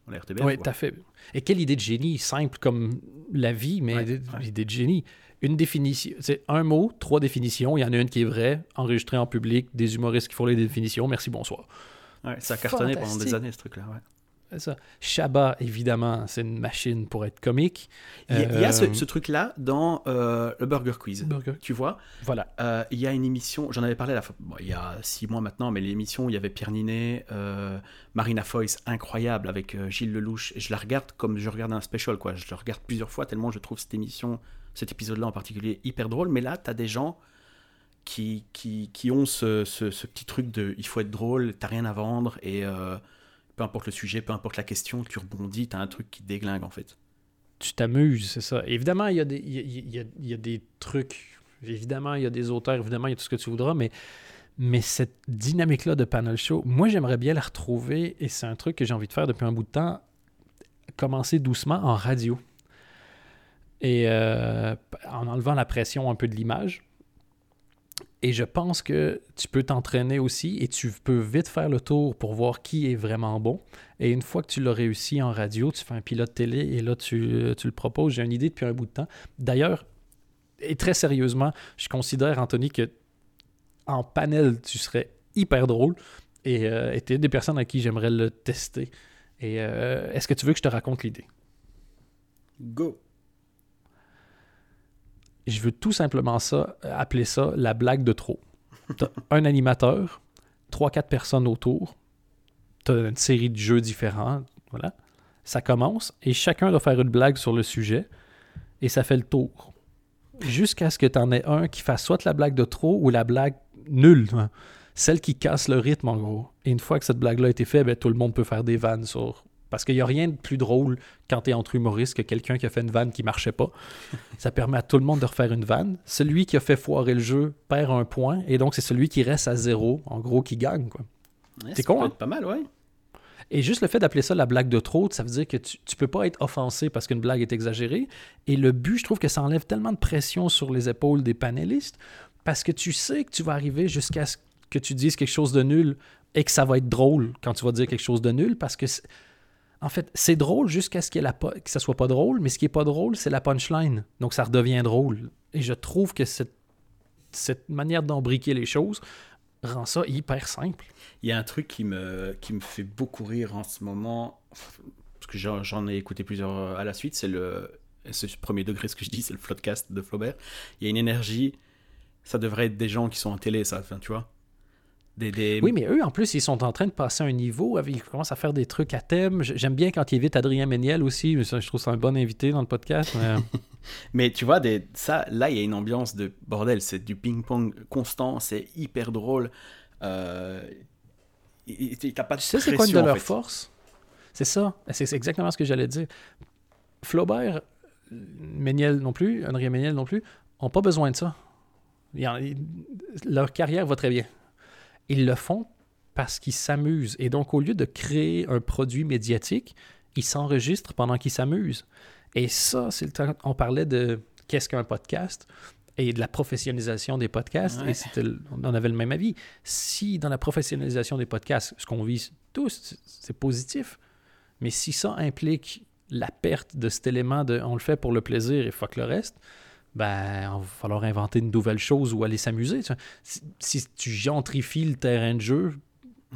de la RTBF. Oui, tout à fait. Et quelle idée de génie, simple comme la vie, mais Ouais, idée- ouais. idée de génie. Une définition, c'est un mot, trois définitions. Il y en a une qui est vraie, enregistrée en public, des humoristes qui font les définitions. Merci, bonsoir. Ouais, ça a cartonné pendant des années ce truc-là. Ça. Shabba, évidemment, c'est une machine pour être comique. Il y a, il y a ce, Euh, ce truc-là dans euh, le Burger Quiz. Burger. Tu vois, Voilà. Euh, il y a une émission, j'en avais parlé la fois- bon, il y a six mois maintenant, mais l'émission où il y avait Pierre Ninet, Marina Foïs, incroyable, avec Gilles Lelouch. Et je la regarde comme je regarde un special, quoi. Je le regarde plusieurs fois tellement je trouve cette émission, cet épisode-là en particulier, hyper drôle. Mais là, tu as des gens qui, qui, qui ont ce, ce- ce petit truc de il faut être drôle, t'as rien à vendre, et peu importe le sujet, peu importe la question, tu rebondis, tu as un truc qui déglingue en fait. tu t'amuses, c'est ça. Évidemment, il y, a des, trucs, évidemment, il y a des auteurs, évidemment, il y a tout ce que tu voudras, mais, mais cette dynamique-là de panel show, moi, j'aimerais bien la retrouver, et c'est un truc que j'ai envie de faire depuis un bout de temps, commencer doucement en radio. Et euh, en enlevant la pression un peu de l'image. Et je pense que tu peux t'entraîner aussi et tu peux vite faire le tour pour voir qui est vraiment bon. Et une fois que tu l'as réussi en radio, tu fais un pilote télé et là, tu, tu le proposes. J'ai une idée depuis un bout de temps. D'ailleurs, et très sérieusement, je considère, Anthony, que en panel, tu serais hyper drôle et euh, tu es des personnes à qui j'aimerais le tester. Et euh, est-ce que tu veux que je te raconte l'idée? Go. Je veux tout simplement ça, euh, appeler ça la blague de trop. T'as un animateur, trois, quatre personnes autour, t'as une série de jeux différents, voilà. Ça commence et chacun doit faire une blague sur le sujet et ça fait le tour. Jusqu'à ce que t'en aies un qui fasse soit la blague de trop ou la blague nulle. hein. Celle qui casse le rythme, en gros. Et une fois que cette blague-là a été faite, ben, tout le monde peut faire des vannes sur. Parce qu'il n'y a rien de plus drôle quand tu es entre humoristes que quelqu'un qui a fait une vanne qui marchait pas. Ça permet à tout le monde de refaire une vanne. Celui qui a fait foirer le jeu perd un point. Et donc, c'est celui qui reste à zéro, en gros, qui gagne. Quoi. Ouais, T'es con, peut hein? être Pas mal, ouais. Et juste le fait d'appeler ça la blague de trop, ça veut dire que tu, tu peux pas être offensé parce qu'une blague est exagérée. Et le but, je trouve que ça enlève tellement de pression sur les épaules des panélistes parce que tu sais que tu vas arriver jusqu'à ce que tu dises quelque chose de nul et que ça va être drôle quand tu vas dire quelque chose de nul parce que c'est- en fait, c'est drôle jusqu'à ce que ça soit pas drôle, mais ce qui est pas drôle, c'est la punchline. Donc ça redevient drôle. Et je trouve que cette, cette manière d'embriquer les choses rend ça hyper simple. Il y a un truc qui me, fait beaucoup rire en ce moment, parce que j'en ai écouté plusieurs euh, à la suite, c'est le premier degré, ce que je dis, c'est le floodcast de Flaubert. Il y a une énergie, ça devrait être des gens qui sont en télé, ça, enfin, tu vois. Des, des... Oui, mais eux, en plus, ils sont en train de passer un niveau. Ils commencent à faire des trucs à thème. J'aime bien quand ils invitent Adrien Méniel aussi. je trouve ça un bon invité dans le podcast. mais- Mais tu vois, des... ça, là, il y a une ambiance de bordel, c'est du ping-pong constant, c'est hyper drôle. Euh... T'as pas de tu sais, c'est quoi une de fait. forces? C'est ça. C'est exactement ce que j'allais dire. Flaubert, Méniel non plus, Adrien Méniel non plus, n'ont pas besoin de ça. Leur carrière va très bien. Ils le font parce qu'ils s'amusent. Et donc, au lieu de créer un produit médiatique, ils s'enregistrent pendant qu'ils s'amusent. Et ça, c'est le temps. On parlait de qu'est-ce qu'un podcast et de la professionnalisation des podcasts. Ouais. Et on avait le même avis. Si dans la professionnalisation des podcasts, ce qu'on vise tous, c'est- c'est positif. Mais si ça implique la perte de cet élément de on le fait pour le plaisir et fuck le reste, ben, il va falloir inventer une nouvelle chose ou aller s'amuser. Si, si tu gentrifies le terrain de jeu,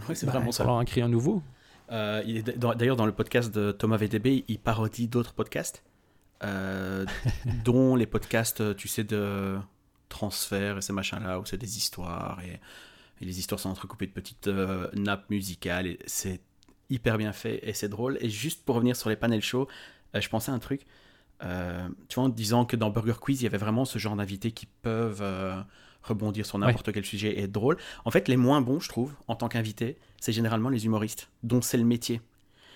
Ouais, c'est ben, vraiment il va ça. falloir en créer un nouveau. Euh, D'ailleurs, dans le podcast de Thomas VDB, il parodie d'autres podcasts, euh, dont les podcasts, tu sais, de transfert et ces machins-là, où c'est des histoires, et, et les histoires sont entrecoupées de petites euh, nappes musicales, et c'est hyper bien fait, et c'est drôle. Et juste pour revenir sur les panel shows, je pensais à un truc, euh, tu vois, en disant que dans Burger Quiz, il y avait vraiment ce genre d'invités qui peuvent euh, rebondir sur n'importe quel sujet et être drôle. En fait, les moins bons, je trouve, en tant qu'invité, c'est généralement les humoristes, dont c'est le métier.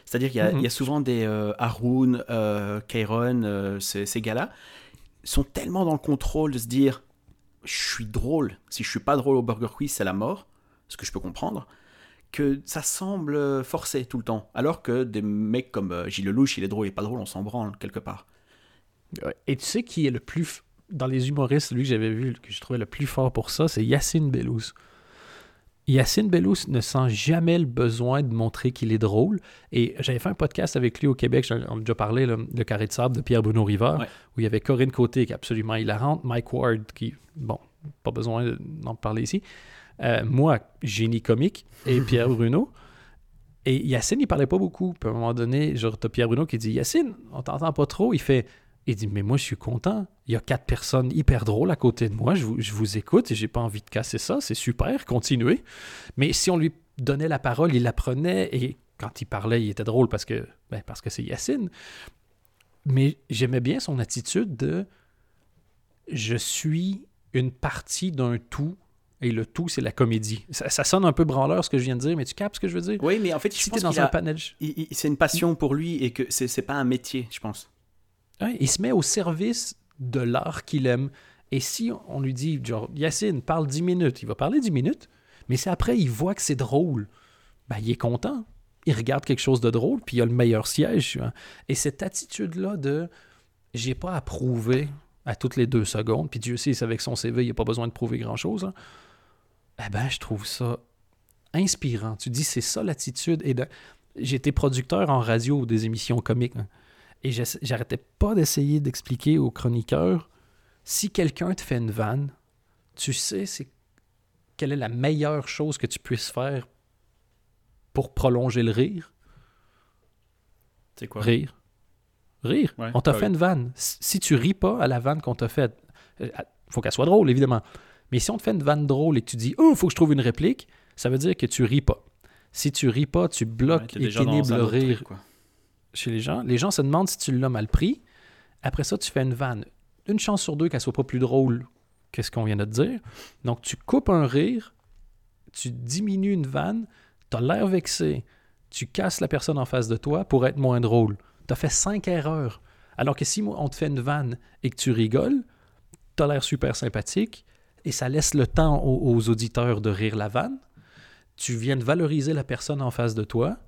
C'est-à-dire qu'il y, a- Mhm. y a souvent des euh, Haroun, euh, Kairon, ces, ces gars-là, sont tellement dans le contrôle de se dire je suis drôle. Si je suis pas drôle au Burger Quiz, c'est la mort, ce que je peux comprendre, que ça semble forcé tout le temps. Alors que des mecs comme Gilles Lelouch, il est drôle, il est pas drôle, on s'en branle quelque part. Et tu sais qui est le plus. f- Dans les humoristes, lui que j'avais vu, que je trouvais le plus fort pour ça, c'est Yacine Bellous. Yacine Bellous ne sent jamais le besoin de montrer qu'il est drôle. Et j'avais fait un podcast avec lui au Québec, j'en on a déjà parlé, là, Le Carré de Sable de Pierre-Bruno Rivard, Ouais. où il y avait Corinne Côté qui est absolument hilarante, Mike Ward qui, bon, pas besoin de- d'en parler ici. Euh, moi, génie comique, et Pierre Bruno. Et Yacine, il parlait pas beaucoup. Puis à un moment donné, genre, t'as Pierre Bruno qui dit Yacine, on t'entend pas trop. Il fait Il dit Mais moi, je suis content. Il y a quatre personnes hyper drôles à côté de moi. Je vous, je vous écoute et j'ai pas envie de casser ça. C'est super, continuez. Mais si on lui donnait la parole, il la prenait et quand il parlait, il était drôle parce que ben, parce que c'est Yacine. Mais j'aimais bien son attitude de je suis une partie d'un tout et le tout, c'est la comédie. Ça, ça sonne un peu branleur ce que je viens de dire, mais tu captes ce que je veux dire? Oui, mais en fait, je Si pense dans un a- panel. c'est une passion pour lui et que c'est pas un métier, je pense. Ouais, il se met au service de l'art qu'il aime. Et si on lui dit, genre, Yacine, parle 10 minutes, il va parler 10 minutes, mais si après il voit que c'est drôle, ben, il est content. Il regarde quelque chose de drôle, puis il a le meilleur siège. hein. Et cette attitude-là de j'ai pas à prouver à toutes les deux secondes, puis Dieu sait, c'est avec son CV, il n'a pas besoin de prouver grand-chose. hein. Eh ben, je trouve ça inspirant. Tu dis, c'est ça l'attitude. Et de- été producteur en radio des émissions comiques. hein. Et j'arrêtais pas d'essayer d'expliquer aux chroniqueurs si quelqu'un te fait une vanne, tu sais c'est quelle est la meilleure chose que tu puisses faire pour prolonger le rire? C'est quoi? Rire. Rire. Ouais, on t'a bah fait oui. une vanne. Si tu ris pas à la vanne qu'on t'a faite, il faut qu'elle soit drôle, évidemment. Mais si on te fait une vanne drôle et que tu dis Oh, faut que je trouve une réplique, ça veut dire que tu ris pas. Si tu ris pas, tu bloques et un le truc, rire quoi. Chez les gens. Les gens se demandent si tu l'as mal pris. Après ça, tu fais une vanne. Une chance sur deux qu'elle soit pas plus drôle que ce qu'on vient de te dire. Donc, tu coupes un rire, tu diminues une vanne, tu as l'air vexé, tu casses la personne en face de toi pour être moins drôle. Tu as fait cinq erreurs. Alors que si on te fait une vanne et que tu rigoles, tu as l'air super sympathique et ça laisse le temps aux, aux auditeurs de rire la vanne. Tu viens de valoriser la personne en face de toi.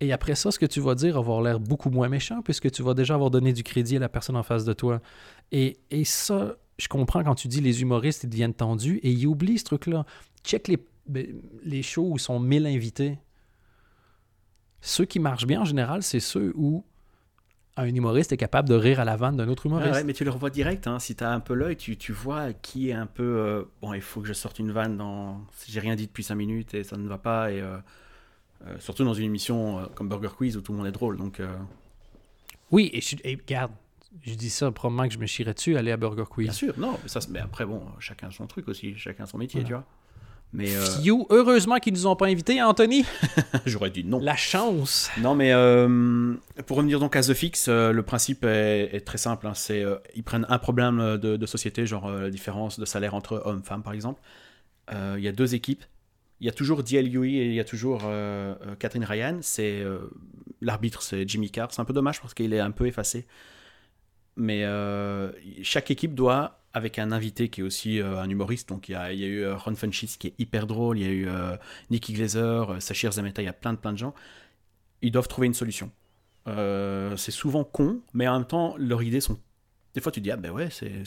Et après ça, ce que tu vas dire va avoir l'air beaucoup moins méchant puisque tu vas déjà avoir donné du crédit à la personne en face de toi. Et, et ça, je comprends quand tu dis les humoristes, ils deviennent tendus et ils oublient ce truc-là. Check les, ben, les shows où sont 1000 invités. Ceux qui marchent bien en général, c'est ceux où un humoriste est capable de rire à la vanne d'un autre humoriste. ouais, mais tu le revois direct, hein. si tu as un peu l'œil, tu, tu vois qui est un peu. euh, bon, il faut que je sorte une vanne dans. Si j'ai rien dit depuis 5 minutes et ça ne va pas, et euh, surtout dans une émission euh, comme Burger Quiz où tout le monde est drôle. Donc, euh, Oui, et, je, et regarde, je dis ça probablement que je me chierais dessus aller à Burger bien Quiz. sûr, non, mais, ça, c'est- mais après, bon, chacun son truc aussi, chacun son métier, Voilà. tu vois. Mais euh, Phew, heureusement qu'ils nous ont pas invités, Anthony. j'aurais dit non. La chance. Non, mais euh, pour revenir donc à The Fix, euh, le principe est, est très simple. hein. c'est euh, ils prennent un problème euh, de, de société, genre euh, la différence de salaire entre hommes-femmes, par exemple. Euh, Il y a deux équipes. Il y a toujours D.L. Huey et il y a toujours euh, euh, Catherine Ryan. C'est euh, l'arbitre, c'est Jimmy Carr. C'est un peu dommage parce qu'il est un peu effacé. Mais chaque équipe doit, avec un invité qui est aussi un humoriste, donc il y a, eu Ron Funches qui est hyper drôle, il y a eu Nicky Glazer, Sachir Zameta, il y a plein de plein de gens ils doivent trouver une solution. C'est souvent con, mais en même temps, leurs idées sont. Des fois, tu dis, ah ben ouais, c'est.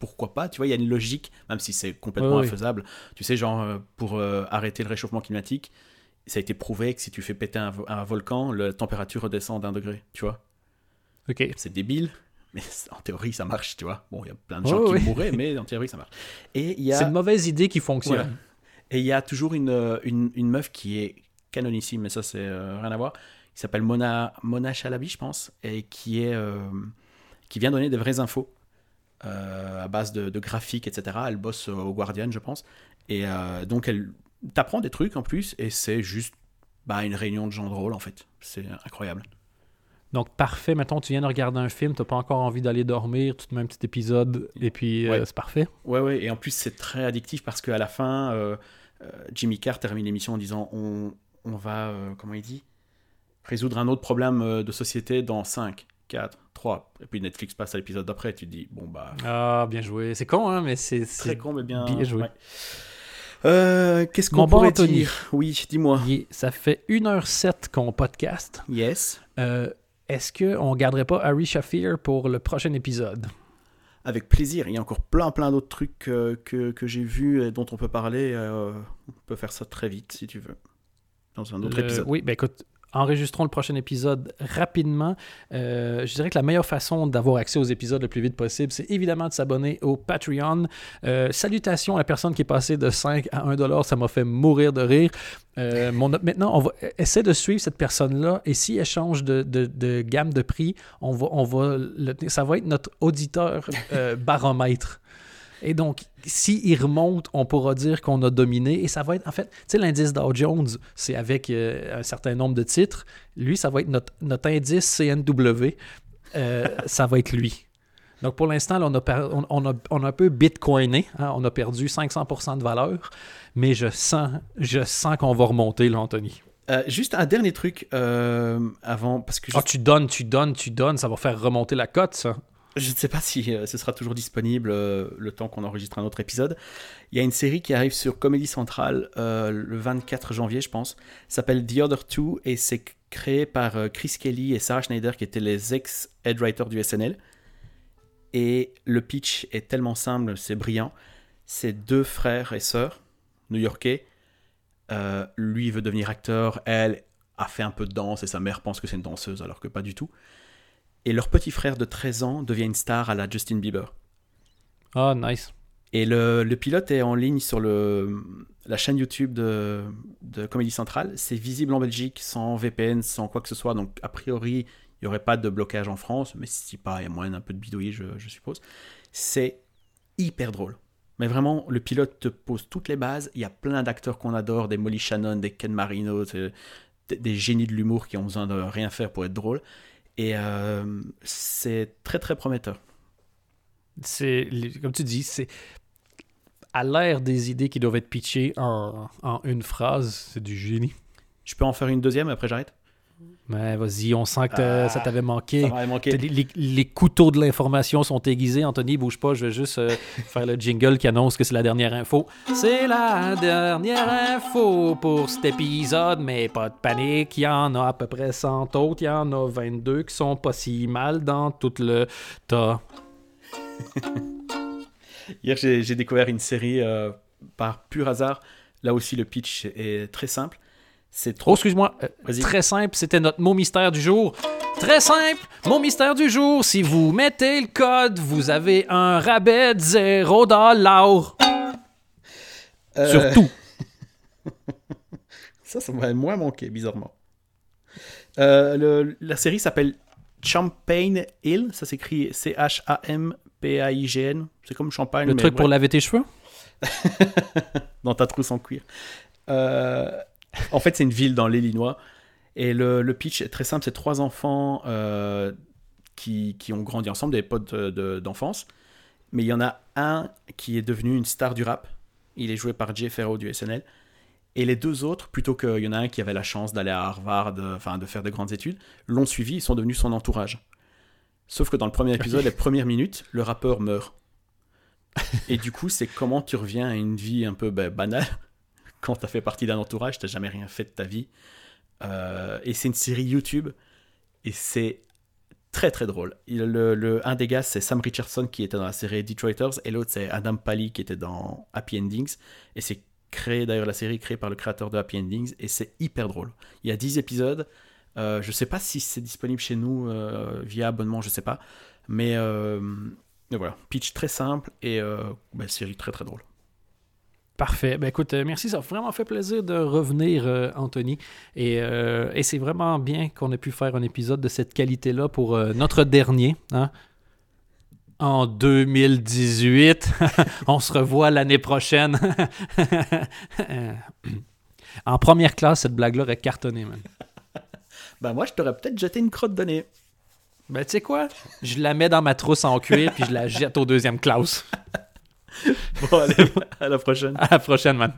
Pourquoi pas Tu vois, il y a une logique, même si c'est complètement infaisable. Tu sais, genre, euh, pour euh, arrêter le réchauffement climatique, ça a été prouvé que si tu fais péter un, un volcan, la température redescend d'un degré, tu vois. OK. C'est débile, mais en théorie, ça marche, tu vois. Bon, il y a plein de gens qui mourraient, mais en théorie, ça marche. Et il y a. C'est une mauvaise idée qui fonctionne. Voilà. Et il y a toujours une, euh, une, une meuf qui est canonissime, mais ça, c'est euh, rien à voir, qui s'appelle Mona, Mona Chalabi, je pense, et qui, est, euh, qui vient donner des vraies infos à base de, de graphiques, etc. Elle bosse au Guardian, je pense. Et euh, donc, elle t'apprend des trucs en plus, et c'est juste bah, une réunion de gens drôles, en fait. C'est incroyable. Donc, parfait. Mettons, tu viens de regarder un film, tu n'as pas encore envie d'aller dormir, tu te mets un petit épisode, et puis euh, Ouais. c'est parfait. Ouais, ouais, et en plus, c'est très addictif parce qu'à la fin, euh, euh, Jimmy Carr termine l'émission en disant on, on va, euh, comment il dit? Résoudre un autre problème euh, de société dans 5, 4, 3. Et puis Netflix passe à l'épisode d'après, tu te dis bon, bah. Ah, bien joué. C'est con, hein, mais c'est. Très con, mais bien. bien joué. ouais. Euh, Qu'est-ce qu'on pourrait Anthony. dire? Oui, dis-moi. Ça fait 1h07 qu'on podcast. Yes. Euh, Est-ce qu'on garderait pas Harry Shafir pour le prochain épisode? Avec plaisir. Il y a encore plein, plein d'autres trucs euh, que, que j'ai vus et dont on peut parler. euh, on peut faire ça très vite si tu veux. Dans un autre Le- épisode. Oui, ben écoute, enregistrons le prochain épisode rapidement. Euh, je dirais que la meilleure façon d'avoir accès aux épisodes le plus vite possible, c'est évidemment de s'abonner au Patreon. Euh, salutations à la personne qui est passée de 5 à 1 dollar, ça m'a fait mourir de rire. Euh, maintenant, on va essayer de suivre cette personne-là et si elle change de, gamme de prix, on va, on va ça va être notre auditeur baromètre. Et donc, s'il remonte, on pourra dire qu'on a dominé. Et ça va être, en fait, tu sais, l'indice Dow Jones, c'est avec euh, un certain nombre de titres. Lui, ça va être notre, notre indice CNW. Euh, ça va être lui. Donc, pour l'instant, on, on, on a, on a un peu bitcoiné. hein. on a perdu 500% de valeur. Mais je sens, je sens qu'on va remonter, là, Anthony. Euh, juste un dernier truc euh, avant, parce que Ah, tu donnes, tu donnes, tu donnes, ça va faire remonter la cote, ça. Je ne sais pas si euh, ce sera toujours disponible euh, le temps qu'on enregistre un autre épisode. Il y a une série qui arrive sur Comédie Centrale euh, le 24 janvier, je pense. S'appelle The Other Two et c'est créé par euh, Chris Kelly et Sarah Schneider, qui étaient les ex-head writers du SNL. Et le pitch est tellement simple, c'est brillant. C'est deux frères et sœurs new-yorkais. Lui veut devenir acteur, elle a fait un peu de danse et sa mère pense que c'est une danseuse alors que pas du tout. Et leur petit frère de 13 ans devient une star à la Justin Bieber. Ah, nice. Et le, le pilote est en ligne sur le, la chaîne YouTube de, de Comédie Centrale. C'est visible en Belgique sans VPN, sans quoi que ce soit. Donc, a priori, il n'y aurait pas de blocage en France. Mais si pas, il y a moyen d'un peu de bidouiller, je, je suppose. C'est hyper drôle. Mais vraiment, le pilote te pose toutes les bases. Il y a plein d'acteurs qu'on adore, des Molly Shannon, des Ken Marino, des, des génies de l'humour qui ont besoin de rien faire pour être drôle. Et euh, c'est très très prometteur. C'est, comme tu dis, c'est à l'air des idées qui doivent être pitchées en, en une phrase, c'est du génie. Je peux en faire une deuxième, après j'arrête? Mais vas-y, on sent que t'as- Ah, ça t'avait manqué. Ça. Les, couteaux de l'information sont aiguisés. Anthony, bouge pas, je vais juste euh, faire le jingle qui annonce que c'est la dernière info. C'est la dernière info pour cet épisode, mais pas de panique. Il y en a à peu près 100 autres. Il y en a 22 qui sont pas si mal dans tout le tas. Hier, j'ai j'ai découvert une série euh, par pur hasard. Là aussi, le pitch est très simple. C'est Oh, trop. excuse-moi. euh, très simple, c'était notre mot mystère du jour. Très simple, mot mystère du jour. Si vous mettez le code, vous avez un rabais de 0 dollars. Euh, Sur tout. Ça, ça m'aurait moins manqué, bizarrement. Euh, le- la série s'appelle Champagne Hill. Ça s'écrit C-H-A-M-P-A-I-G-N. C'est comme champagne. Le mais truc pour laver tes cheveux? dans ta trousse en cuir. Euh, en fait, c'est une ville dans l'Illinois. Et le, pitch est très simple. C'est trois enfants euh, qui, qui ont grandi ensemble, des potes de- d'enfance. Mais il y en a un qui est devenu une star du rap. Il est joué par Jay Farrow du SNL. Et les deux autres, plutôt qu'il y en a un qui avait la chance d'aller à Harvard, euh, enfin de faire de grandes études, l'ont suivi, ils sont devenus son entourage. Sauf que dans le premier épisode, les premières minutes, le rappeur meurt. Et du coup, c'est comment tu reviens à une vie un peu ben, banale quand tu as fait partie d'un entourage, tu jamais rien fait de ta vie. Euh, et c'est une série YouTube et c'est très très drôle. Le, un des gars, c'est Sam Richardson qui était dans la série Detroiters et l'autre, c'est Adam Pally qui était dans Happy Endings. Et c'est créé, d'ailleurs, la série créée par le créateur de Happy Endings et c'est hyper drôle. Il y a 10 épisodes. Euh, je sais pas si c'est disponible chez nous euh, via abonnement, je sais pas. Mais, euh, mais voilà, pitch très simple et ben, série très très drôle. Parfait. Ben écoute, euh, merci. Ça a vraiment fait plaisir de revenir, euh, Anthony. Et, euh, et c'est vraiment bien qu'on ait pu faire un épisode de cette qualité-là pour euh, notre dernier. hein. En 2018. On se revoit l'année prochaine. En première classe, cette blague-là aurait cartonné, man. Ben moi, je t'aurais peut-être jeté une crotte de nez. Ben tu sais quoi? Je la mets dans ma trousse en cuir puis je la jette au deuxième classe. Bon, allez, à la prochaine. À la prochaine, man.